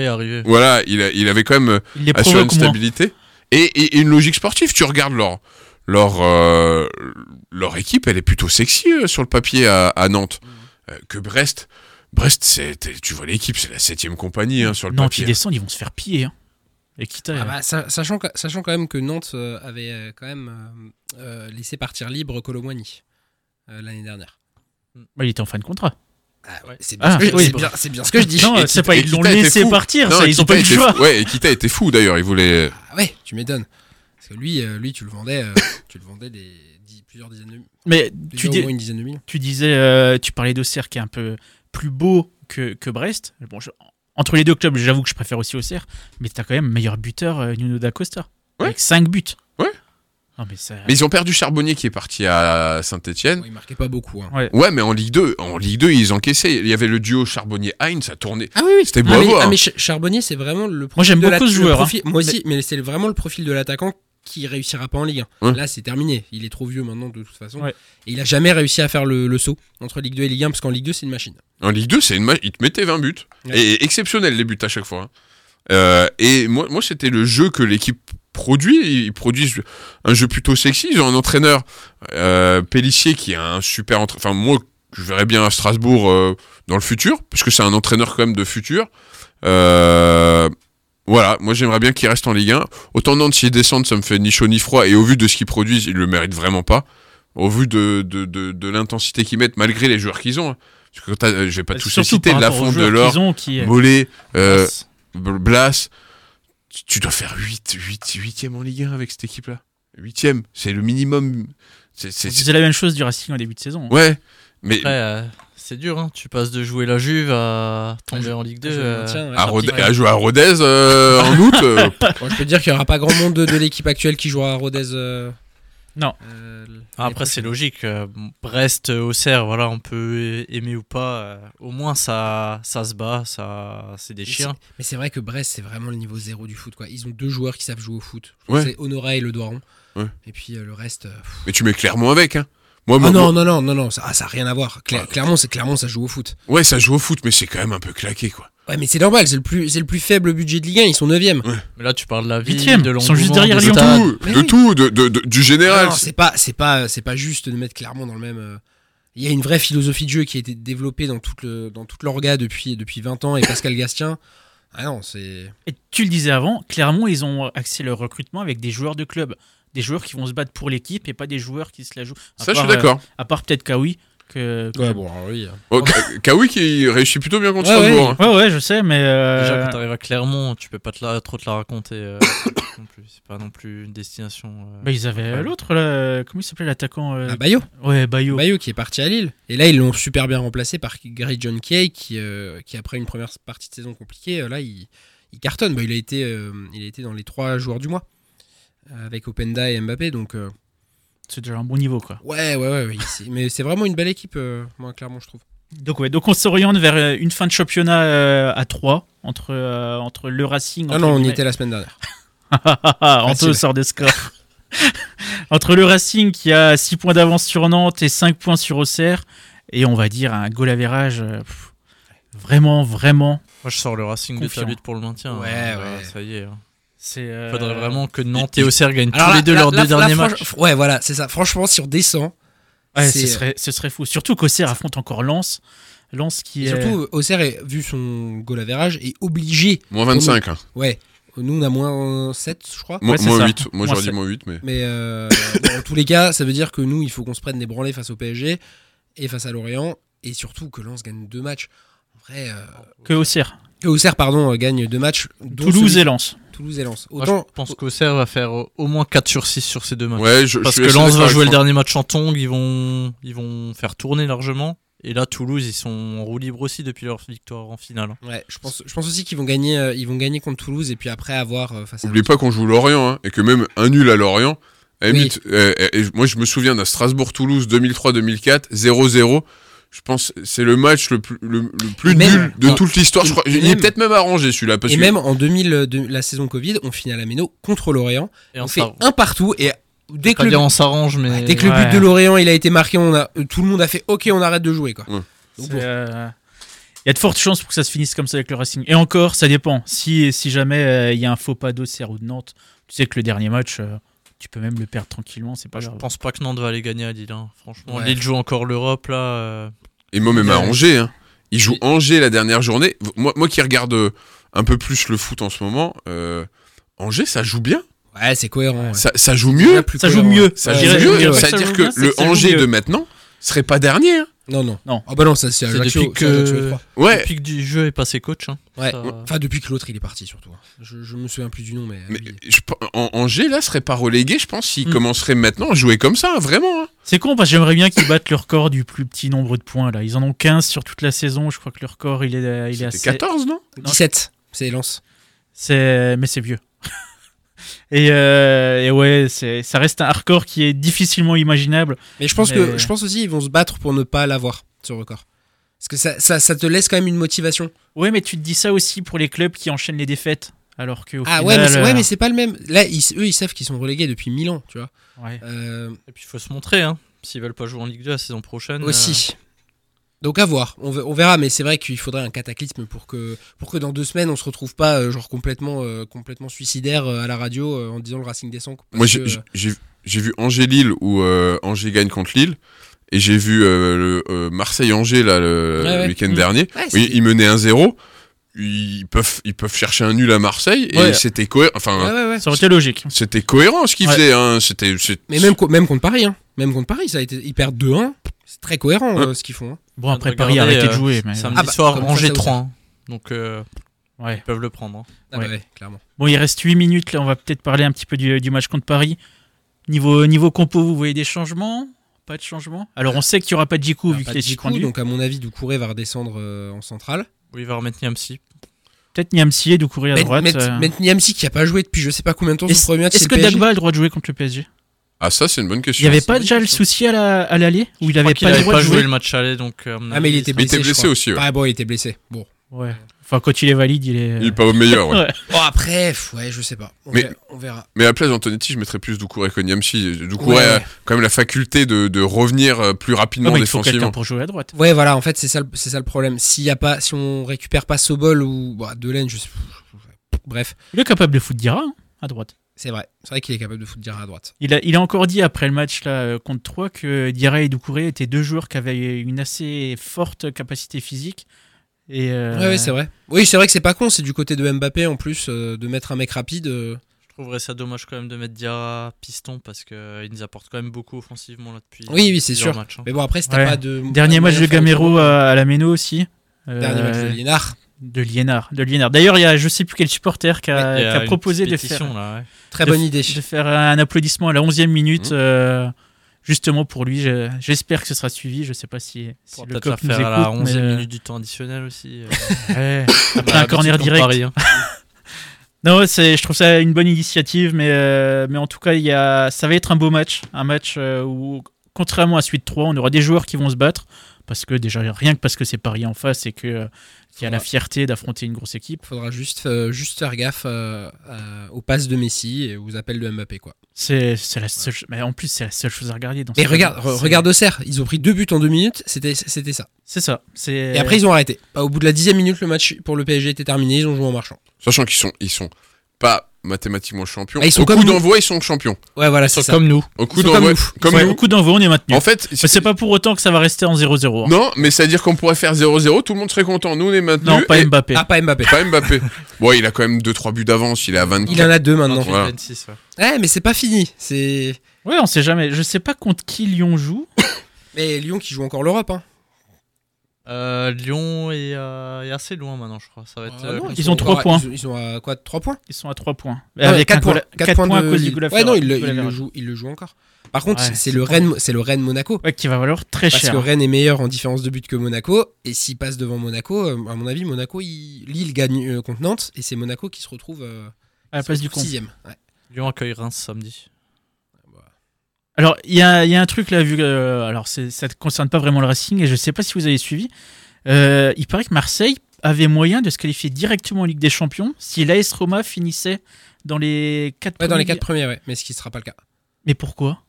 est arrivé. voilà, il, a- il avait quand même Il les assuré une stabilité et, et- et une logique sportive. Tu regardes leur leur euh, leur équipe, elle est plutôt sexy euh, sur le papier à, à Nantes Mmh. Euh, que Brest. Brest, c'est tu vois l'équipe, c'est la septième compagnie hein, sur le Nantes, ils papier. descendent, ils vont se faire piller. Hein. Et quitte à- Ah bah, sa- sachant, sachant quand même que Nantes euh, avait euh, quand même euh, euh, laissé partir libre Colomwani euh, l'année dernière. Bah, il était en fin de contrat. C'est Ah, bien, ce que- oui. c'est bien, bien ce que je dis. Non, Et c'est Kita- pas, ils l'ont laissé fou. partir, Non, ça, ils ont Kita pas eu le choix. fou. Ouais, et Kita était fou d'ailleurs. Il voulait. Ah ouais, tu m'étonnes. Parce que lui, euh, lui tu le vendais, euh, tu le vendais des plusieurs dizaines de Mais tu, au dis- moins une dizaine de millions. tu disais, euh, tu parlais d'Auxerre qui est un peu plus beau que, que Brest. Bon, je- entre les deux clubs, j'avoue que je préfère aussi Auxerre, mais t'as quand même meilleur buteur euh, Nuno da Costa. Ouais. Avec 5 buts. Non, mais ça. Mais ils ont perdu Charbonnier qui est parti à Saint-Etienne. Il marquait pas beaucoup. hein. Ouais. Ouais, mais en Ligue 2, en Ligue 2, ils encaissaient. Il y avait le duo Charbonnier-Hein, ça tournait. Ah oui, oui. C'était beau ah, à mais, voir. ah, mais Ch- Charbonnier, c'est vraiment le profil Moi, j'aime beaucoup ce joueur, hein. Moi aussi, mais c'est vraiment le profil de l'attaquant qui réussira pas en Ligue 1. Ouais. Là, c'est terminé. Il est trop vieux maintenant, de toute façon. Ouais. Et il a jamais réussi à faire le, le saut entre Ligue 2 et Ligue 1, parce qu'en Ligue 2, c'est une machine. En Ligue 2, c'est une ma- il te mettait 20 buts. Ouais. Et exceptionnel les buts à chaque fois. hein. Euh, et moi, moi c'était le jeu que l'équipe produit. Ils produisent un jeu plutôt sexy. Ils ont un entraîneur, euh, Pellissier, qui est un super entraîneur. Enfin, moi, je verrais bien à Strasbourg euh, dans le futur, parce que c'est un entraîneur quand même de futur. Euh, voilà, moi j'aimerais bien qu'il reste en Ligue 1. Autant Nantes, s'ils descendent, ça me fait ni chaud ni froid. Et au vu de ce qu'ils produisent, ils le méritent vraiment pas. Au vu de, de, de, de l'intensité qu'ils mettent, malgré les joueurs qu'ils ont. hein. Parce que t'as- je vais pas tous les citer, par la rapport aux fonte de joueurs l'or, qu'ils ont, qui, euh, Mollet, euh, Blas, tu- tu dois faire 8, 8, 8e en Ligue 1 avec cette équipe-là. 8e, c'est le minimum. C'est, la même chose du Racing en début de saison. Ouais, mais Après, euh, c'est dur, hein. tu passes de jouer la Juve à tomber en Ligue 2. Je euh, ouais. à, Rodez- jouer à Rodez euh, en août, euh, Bon, je peux te dire qu'il y aura pas grand monde de, de l'équipe actuelle qui jouera à Rodez. Non. euh, Ah, Après, c'est logique. Brest, euh, Auxerre, voilà, on peut aimer ou pas. euh, au moins, ça, ça se bat, ça, c'est des Mais chiens. c'est- Mais c'est vrai que Brest, c'est vraiment le niveau zéro du foot. Quoi. Ils ont deux joueurs qui savent jouer au foot. Ouais. C'est Honora et le Doiron. Ouais. Et puis euh, le reste. euh, pff. mais tu mets Clermont avec. Hein. Moi, Ah moi- non, moi- non, non, non, non, ça, ah, ça a rien à voir. Cla- Ouais. Clermont, c'est Clermont, ça joue au foot. ouais, ça joue au foot, mais c'est quand même un peu claqué, quoi. Ouais, mais c'est normal, c'est le plus, c'est le plus faible budget de Ligue 1, ils sont 9ème. Mais là, tu parles de la vie, Huitième, de ils sont juste derrière Lyon. Tout, mais de oui. tout, de, de- de- du général. Ah non, c'est pas, c'est pas, c'est pas juste de mettre Clermont dans le même. euh, Il y a une vraie philosophie de jeu qui a été développée dans toute le, dans toute l'orga depuis, depuis 20 ans et Pascal Gastien. Ah non, c'est. Et tu le disais avant, clairement, ils ont axé leur recrutement avec des joueurs de club. Des joueurs qui vont se battre pour l'équipe et pas des joueurs qui se la jouent. À ça, je suis d'accord. euh, à part peut-être Kawi. Que, que- Ouais, bon, alors oui. Oh, Ka- Kawi qui réussit plutôt bien contre Ouais, Strasbourg. hein. Ouais, ouais, je sais, mais. euh, Déjà, quand t'arrives à Clermont, tu peux pas te la- trop te la raconter. euh, non plus. C'est pas non plus une destination. euh, bah, ils avaient l'autre, là. Comment il s'appelait l'attaquant euh, Ah, Bayo. Ouais, Bayo. Bayo qui est parti à Lille. Et là, ils l'ont super bien remplacé par Gary John Kay qui, euh, qui après une première partie de saison compliquée, là, il, il cartonne. Bah, il, a été, euh, il a été dans les trois joueurs du mois. Avec Openda et Mbappé. Donc, euh, C'est déjà un bon niveau, quoi. ouais, ouais, ouais. ouais, mais c'est vraiment une belle équipe, euh, moi, clairement, je trouve. Donc, ouais, donc on s'oriente vers euh, une fin de championnat euh, à 3 entre, euh, entre le Racing. Ah non, on y était la semaine dernière. Anto sort des scores. Entre le Racing qui a 6 points d'avance sur Nantes et 5 points sur Auxerre, et on va dire un goal euh, pff, vraiment, vraiment. Moi, je sors le Racing Confiant. de ta lutte pour le maintien. Ouais, hein. ouais. Ça y est. hein. C'est. euh, Faudrait vraiment que Nantes et Auxerre gagnent tous les deux là- leurs là- deux là, derniers matchs. Ouais, voilà, c'est ça. Franchement, si on descend, Ouais, ce serait, ce serait fou. Surtout qu'Auxerre affronte encore Lens. Lens qui et est. surtout, Auxerre, est- vu son goal average, est obligé. Moins 25. hein. Ouais. Nous, on a moins 7, je crois. Moins, Ouais, c'est moins ça. 8. Moi, j'aurais dit moins 8, mais. Mais euh, dans tous les cas, ça veut dire que nous, il faut qu'on se prenne des branlées face au PSG et face à Lorient. Et surtout que Lens gagne deux matchs. En vrai, euh, Que Auxerre. Que Auxerre, pardon, euh, gagne deux matchs. Toulouse celui- et Lens. Toulouse et Lens. Moi, Autant, je pense qu'Auxerre va faire euh, au moins 4 sur 6 sur ces deux matchs. Ouais, je, Parce je que Lens va jouer le dernier match en tongue, ils vont, ils vont faire tourner largement. Et là, Toulouse, ils sont en roue libre aussi depuis leur victoire en finale. ouais, je pense, je pense aussi qu'ils vont gagner, euh, ils vont gagner contre Toulouse et puis après avoir euh, face à. Oublie pas qu'on joue Lorient, hein, et que même un nul à Lorient. à Oui. limite, euh, moi, je me souviens d'un Strasbourg-Toulouse 2003-2004, 0-0. Je pense que c'est le match le plus, le, le plus même- nul de et- toute l'histoire. Je et- crois. et Il est peut-être même arrangé celui-là. Parce Et que même en 2000, euh, de- la saison Covid, on finit à la Méno contre Lorient. Et On on fait un partout et dès que le, dire on s'arrange, mais. ouais, dès que le Ouais. but de Lorient il a été marqué, on a, euh, tout le monde a fait OK, on arrête de jouer quoi. Ouais. Donc C'est, bon. euh, Il y a de fortes chances pour que ça se finisse comme ça avec le Racing. Et encore, ça dépend. Si, si jamais euh, il y a un faux pas d'Auxerre ou de Nantes, tu sais que le dernier match, euh, tu peux même le perdre tranquillement, c'est pas Je grave. pense pas que Nantes va aller gagner à Lille. hein. Franchement, Ouais. Lille joue encore l'Europe là. euh, Et moi, même à. Angers, hein. Il joue Oui. Angers la dernière journée. Moi, moi qui regarde euh, un peu plus le foot en ce moment, euh, Angers, ça joue bien. Ouais, c'est cohérent. ouais. Ça, ça joue mieux. Ça joue mieux. Ça joue mieux. que C'est-à-dire que le Angers de maintenant serait pas dernier. hein. Non, non. Non. Ah bah non, ça c'est Ajaccio. depuis c'est Ajaccio que- trois. Ouais. Depuis que du jeu est passé coach. hein. Ouais. Ça- Enfin, depuis que l'autre il est parti surtout. Je, je me souviens plus du nom, mais. Mais oui. je pe- en- Angers, là, serait pas relégué, je pense, s'il Hmm. commencerait maintenant à jouer comme ça, vraiment. hein. C'est con parce que j'aimerais bien qu'ils battent le record du plus petit nombre de points. Là. Ils en ont 15 sur toute la saison. Je crois que le record, il est, il est assez. 14, non? 17, c'est Lens. C'est... Mais c'est vieux. Et, euh, et ouais, c'est... ça reste un record qui est difficilement imaginable. Mais je pense Mais- que je pense aussi ils vont se battre pour ne pas l'avoir ce record. Parce que ça, ça, ça te laisse quand même une motivation. Ouais, mais tu te dis ça aussi pour les clubs qui enchaînent les défaites. Alors que au Ah final, ouais, mais c'est, ouais, euh, mais c'est pas le même. Là, ils- eux, ils savent qu'ils sont relégués depuis 1000 ans, tu vois. ouais. Euh, Et puis il faut se montrer. Hein. S'ils veulent pas jouer en Ligue 2 la saison prochaine. aussi. Donc à voir, on, ve- on verra, mais c'est vrai qu'il faudrait un cataclysme pour que, pour que dans deux semaines on se retrouve pas euh, genre complètement, euh, complètement suicidaire euh, à la radio euh, en disant le Racing descend. parce Moi, j'ai- euh, vu Angers-Lille où euh, Angers gagne contre Lille. Et j'ai vu euh, le, euh, Marseille-Angers là, le, Ouais, ouais. le week-end Mm. dernier. ouais, Oui, ils menaient 1-0. Ils peuvent, ils peuvent chercher un nul à Marseille. Ouais. Et c'était cohérent. Enfin, ouais, ouais, ouais. Ça aurait été logique. c'était cohérent ce qu'ils Ouais. faisaient. Hein. C'était, Mais même, co- même contre Paris, hein. même contre Paris, ça a été, ils perdent 2-1. C'est très cohérent Ouais. euh, ce qu'ils font. hein. Bon, après, de Paris a regarder, arrêté de euh, jouer. Mais... Samedi Ah bah, soir, comme Angers face à 3. hein. Donc euh, Ouais. ils peuvent le prendre. hein. Ah Ouais. bah ouais, clairement. Bon, il reste 8 minutes. Là, on va peut-être parler un petit peu du, du match contre Paris. Niveau, niveau compo, vous voyez des changements? Pas de changements Alors, on sait qu'il n'y aura pas de Jiku vu qu'il est suspendu. donc à mon avis, Doucouré va redescendre euh, en centrale. Oui, il va remettre Niamsi. Peut-être Niamsi et Doucouré à Met- droite. Euh. Met Niamsi qui a pas joué depuis je sais pas combien de temps son premier match. est-ce que. Dagba a le droit de jouer contre le PSG Ah, ça, c'est une bonne Il question. n'y avait pas déjà le souci à la- à l'aller Où il Je avait crois qu'il pas avait de joué jouer le match aller. Donc, à mon Ah mais il était Mais il était blessé. blessé aussi, ouais. Ah, bon, il était blessé. Bon. Ouais. Enfin, quand il est valide, il est. Il est pas au meilleur, ouais. Ouais. Bon après, ouais, je sais pas. On, Mais- verra, on verra. Mais à la place d'Antonetti, je mettrais plus Doucouré que Niamsi. Doucouré Ouais, a ouais. quand même la faculté de, de revenir euh, plus Ouais, rapidement mais il faut quelqu'un défensivement. pour jouer à droite. Ouais, voilà, en fait, c'est ça, le- c'est ça le problème. S'il y a pas, si on récupère pas Sobol ou bah, Delaine, je sais. Bref, Il est capable de foutre Dira hein, à droite. c'est vrai. C'est vrai qu'il est capable de foutre Dira à droite. Il a, il a encore dit après le match là, euh, contre 3 que Dira et Doucouré étaient deux joueurs qui avaient une assez forte capacité physique. Et euh, Ouais, ouais, c'est vrai. Oui, c'est vrai que c'est pas con. C'est du côté de Mbappé en plus euh, de mettre un mec rapide. euh. Je trouverais ça dommage quand même de mettre Diarra piston parce qu'il nous apporte quand même beaucoup offensivement là depuis. Oui, oui, c'est sûr. matchs, hein. Mais bon, après, si t'as Ouais. pas de. Dernier match de Gamero à, à la Méno aussi. Euh, Dernier match de Liénard. de Liénard. De Liénard. D'ailleurs, il y a je sais plus quel supporter qui a, proposé de pétition, faire, là, ouais. Très bonne idée. de faire un applaudissement à la 11e minute. Mmh. Euh, justement pour lui, Je- j'espère que ce sera suivi. Je sais pas si, si le COP nous faire à la écoute, 11e mais, minute du temps additionnel aussi. euh, ouais, après un corner direct. Paris, hein. Non, c'est, je trouve ça une bonne initiative, mais, euh, mais en tout cas, il y a, ça va être un beau match. Un match euh, où, contrairement à Suite 3, on aura des joueurs qui vont se battre. Parce que déjà, rien que parce que c'est Paris en face et que, euh, y a la fierté d'affronter une grosse équipe. Faudra juste, euh, juste faire gaffe euh, à- aux passes de Messi et aux appels de Mbappé. Quoi. C'est, c'est la seule, mais en plus, c'est la seule chose à regarder. Dans Et ce regarde, re- regarde Auxerre, ils ont pris deux buts en deux minutes, c'était c'était ça. C'est ça. C'est... Et après, ils ont arrêté. Au bout de la dixième minute, le match pour le PSG était terminé, ils ont joué en marchant. Sachant qu'ils sont, ils sont pas mathématiquement champions. Ah, ils sont Au coup d'envoi, ils sont champions. Ouais, voilà, c'est comme nous. Au coup d'envoi, comme nous. au coup d'envoi, on est maintenu. En fait, Mais c'est pas pour autant que ça va rester en 0-0. hein. Non, mais c'est-à-dire qu'on pourrait faire 0-0, tout le monde serait content. Nous, on est maintenus. Non, pas et- Mbappé. Ah, pas Mbappé. Pas Mbappé. bon, il a quand même 2-3 buts d'avance, il est à 24. Il en a deux maintenant. 28, Voilà. 26, ouais. Ouais, mais c'est pas fini. C'est. Ouais, on sait jamais. Je sais pas contre qui Lyon joue. Mais Lyon qui joue encore l'Europe. Hein. Euh, Lyon est, euh, est assez loin maintenant, je crois. Ça va être. Ah euh, non, contre- Ils ont trois encore- points. Ils, ils sont à quoi 3 points? Ils sont à 3 points. Non, Avec 4 un points. goal- 4 quatre points, à de cause du Lille. goal à Ouais, non, il il le joue, il le joue encore. Par contre, Ouais, c'est le pas Rennes, c'est le Rennes Monaco. Ouais, qui va valoir très Parce cher. que Rennes est meilleur en différence de but que Monaco. Et s'il passe devant Monaco, euh, à mon avis, Monaco, il- Lille gagne euh, contre Nantes. Et c'est Monaco qui se retrouve euh, à la place du retrouve con. sixième. Ouais. Lyon accueille Reims samedi. Alors, il y a, il y a un truc là, vu que. euh, alors, ça ne concerne pas vraiment le Racing, et je sais pas si vous avez suivi. Euh, il paraît que Marseille avait moyen de se qualifier directement en Ligue des Champions si l'AS Roma finissait dans les 4 Ouais, dans les 4 premiers, ouais. Mais ce qui ne sera pas le cas. Mais pourquoi?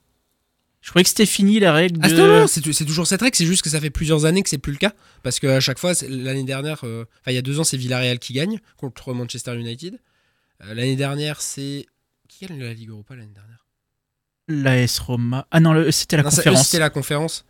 Je croyais que c'était fini la règle de. Ah, non, non, c'est toujours cette règle, c'est juste que ça fait plusieurs années que c'est plus le cas. Parce qu'à chaque fois, l'année dernière, euh, enfin il y a deux ans, c'est Villarreal qui gagne contre Manchester United. L'année dernière, c'est. Qui gagne la Ligue Europa l'année dernière? L'AS Roma. Ah non, c'était la Non, conférence. C'était la conférence.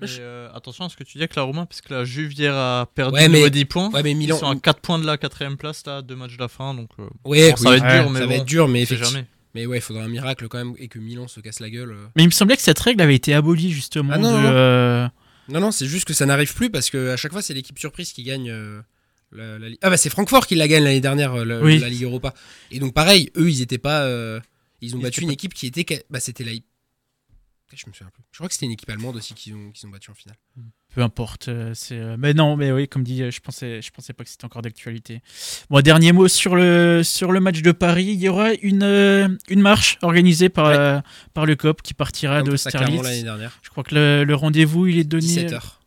Mais, euh, attention à ce que tu dis avec la Roma, parce que la Juve hier a perdu Ouais, mais- nouveau 10 points. Ouais, mais Ils Milan. sont à 4 points de la quatrième place, là, deux matchs de la fin. Donc, euh, Ouais, bon, ça oui, va être Ouais, dur, mais ça va être dur, mais jamais. Mais ouais, il faudrait un miracle quand même et que Milan se casse la gueule. euh. Mais il me semblait que cette règle avait été abolie justement. Ah non, de, non, non. euh, Non, non, c'est juste que ça n'arrive plus parce que à chaque fois, c'est l'équipe surprise qui gagne. euh, la, la Ligue. Ah bah c'est Francfort qui la gagne l'année dernière, la, Oui. la Ligue Europa. Et donc pareil, eux, ils étaient pas. Ils ont battu une pas- équipe qui était. Bah c'était la. Je me souviens plus. Je crois que c'était une équipe allemande aussi qu'ils ont, qu'ils ont battu en finale. Peu importe. euh, c'est, euh, mais non, mais oui, comme dit, euh, je pensais, je pensais pas que c'était encore d'actualité. Bon, dernier mot sur le, sur le match de Paris. Il y aura une, euh, une marche organisée par, Ouais. euh, par le COP qui partira Comme de. Je crois que le, le rendez-vous, il est donné. 17h.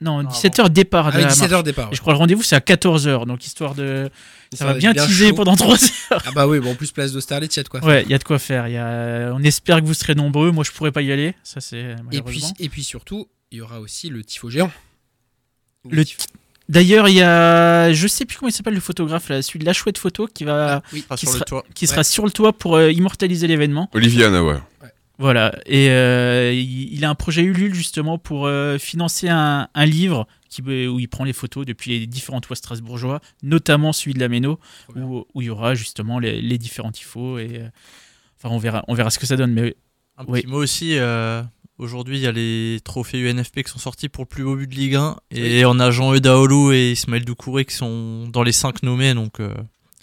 Non, Non, 17h départ. Ah de la 17h marche. départ. Et je crois que le rendez-vous, c'est à 14h. Donc, histoire de. Ça va d'être bien teaser chaud. pendant 3 heures. Ah bah oui, bon, en plus, place d'Austerlitz, il y a de quoi faire. Ouais, il y a de quoi faire. Il Y a... On espère que vous serez nombreux. Moi, je pourrais pas y aller. Ça, c'est Et puis, et puis surtout, il y aura aussi le tifo géant. Le tifo- D'ailleurs, il y a. Je sais plus comment il s'appelle le photographe, là, celui de la chouette photo qui va. Ah, oui. Sera Qui sur sera- le toit. qui sera sur le toit pour euh, immortaliser l'événement. Olivier Hanauer. Voilà. Et euh, il il a un projet Ulule justement pour euh, financer un, un livre qui, où il prend les photos depuis les différents toits strasbourgeois, notamment celui de la Méno, où, où il y aura justement les, les différents tifos. Et, euh, enfin, on verra, on verra ce que ça donne. Mais Un Oui. petit mot aussi. euh, Aujourd'hui, il y a les trophées UNFP qui sont sortis pour le plus beau but de Ligue 1. Et on a Jean Eudaoulou et Ismaël Doucouré qui sont dans les 5 nommés. Donc, euh,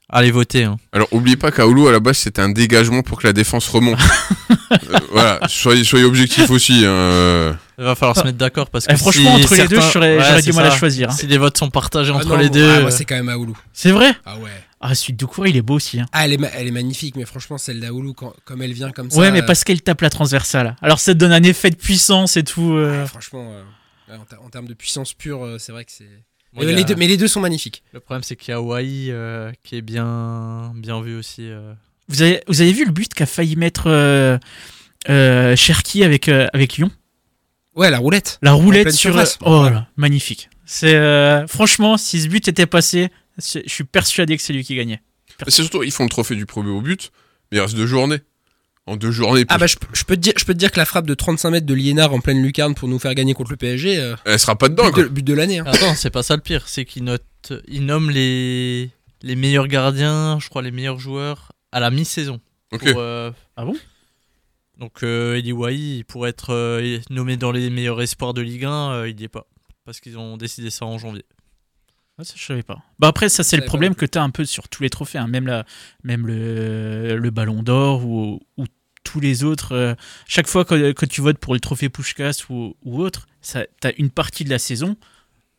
allez voter. hein. Alors, oubliez pas qu'Aoulou, à la base, c'était un dégagement pour que la défense remonte. Euh, voilà, soyez, soyez objectifs aussi. hein, euh. Il va falloir se mettre d'accord parce que eh, franchement, si entre les deux, j'aurais Ouais, du mal à choisir. hein. Si les votes sont partagés Ah entre non, les bon, deux. ah, euh, c'est quand même Aoulou. C'est vrai? Ah ouais. Ah, celui de Doucouré, il est beau aussi. hein. Ah, elle est, elle est magnifique, mais franchement, celle d'Aoulou, quand- comme elle vient comme ça. Ouais, mais euh, parce qu'elle tape la transversale. Alors ça te donne un effet de puissance et tout. euh. ouais, franchement, euh, en, en termes de puissance pure, euh, c'est vrai que c'est. mais, a- mais les deux sont magnifiques. Le problème, c'est qu'il y a Hawaii euh, qui est bien, bien vu aussi. Vous, avez, vous avez vu le but qu'a failli mettre euh, euh, Cherki avec, euh, avec Lyon? Ouais, la roulette. La roulette sur. surface. Oh Ouais. là, magnifique. C'est euh, franchement, si ce but était passé, je suis persuadé que c'est lui qui gagnait. C'est surtout, ils font le trophée du premier au but, mais il reste deux journées. En deux journées, Ah bah, je, je peux te dire, je peux te dire que la frappe de 35 mètres de Liénard en pleine lucarne pour nous faire gagner contre le PSG, euh, elle sera pas dedans. but, quoi. de, but de l'année. hein. Attends, c'est pas ça le pire. C'est qu'ils notent, ils nomment les, les meilleurs gardiens, je crois les meilleurs joueurs à la mi-saison. Ok. Pour, euh, Ah bon? Donc euh, Eli Wahi, pourrait être euh, nommé dans les meilleurs espoirs de Ligue 1, euh, il y est pas. Parce qu'ils ont décidé ça en janvier. Ah, ça, je savais pas. Bah après, ça, c'est le problème que tu as un peu sur tous les trophées, hein. même, la, même le, le Ballon d'Or ou, ou tous les autres. euh, chaque fois que, que tu votes pour le trophée Pushkas ou, ou autre, tu as une partie de la saison.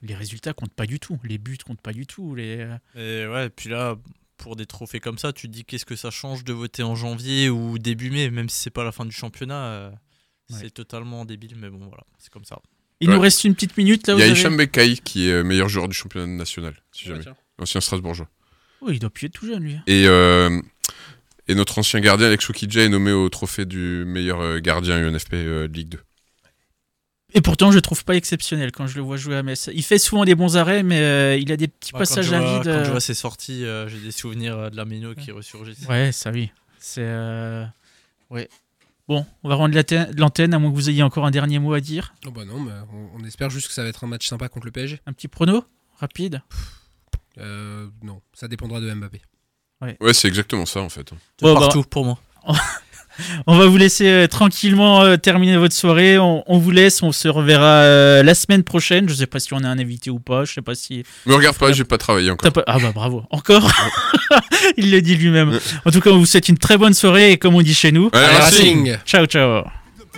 Les résultats comptent pas du tout, les buts comptent pas du tout. Les... Et ouais, et puis là, pour des trophées comme ça, tu te dis qu'est-ce que ça change de voter en janvier ou début mai, même si c'est pas la fin du championnat. euh, Ouais. C'est totalement débile, mais bon, voilà, c'est comme ça. Il Ouais. nous reste une petite minute là. Il y a avez- Hicham Bekai qui est meilleur joueur du championnat national, si Ouais, jamais. tiens. Ancien Strasbourgeois. Oh, il doit plus être tout jeune lui. Et, euh, et notre ancien gardien, Alex Okidja, est nommé au trophée du meilleur euh, gardien UNFP euh, Ligue 2. Et pourtant, je le trouve pas exceptionnel quand je le vois jouer à Metz. Il fait souvent des bons arrêts, mais euh, il a des petits Ouais, passages à vide. quand euh, je vois ses sorties, euh, j'ai des souvenirs euh, de la Méno qui ressurgissent. Ouais, ça oui. C'est. euh, Ouais. Bon, on va rendre l'antenne- à moins que vous ayez encore un dernier mot à dire. Oh bah non, mais on, on espère juste que ça va être un match sympa contre le PSG. Un petit prono rapide. Euh, non, ça dépendra de Mbappé. Ouais, c'est exactement ça en fait. De Bon, bah, partout pour moi. On va vous laisser euh, tranquillement euh, terminer votre soirée. On, on vous laisse. On se reverra euh, la semaine prochaine. Je sais pas si on a un invité ou pas. Je sais pas si. Me regarde pas, j'ai pas travaillé encore. Pas- Ah bah bravo. Encore. Il le dit lui-même. En tout cas, on vous souhaite une très bonne soirée et comme on dit chez nous. Allez, Racing Ciao ciao.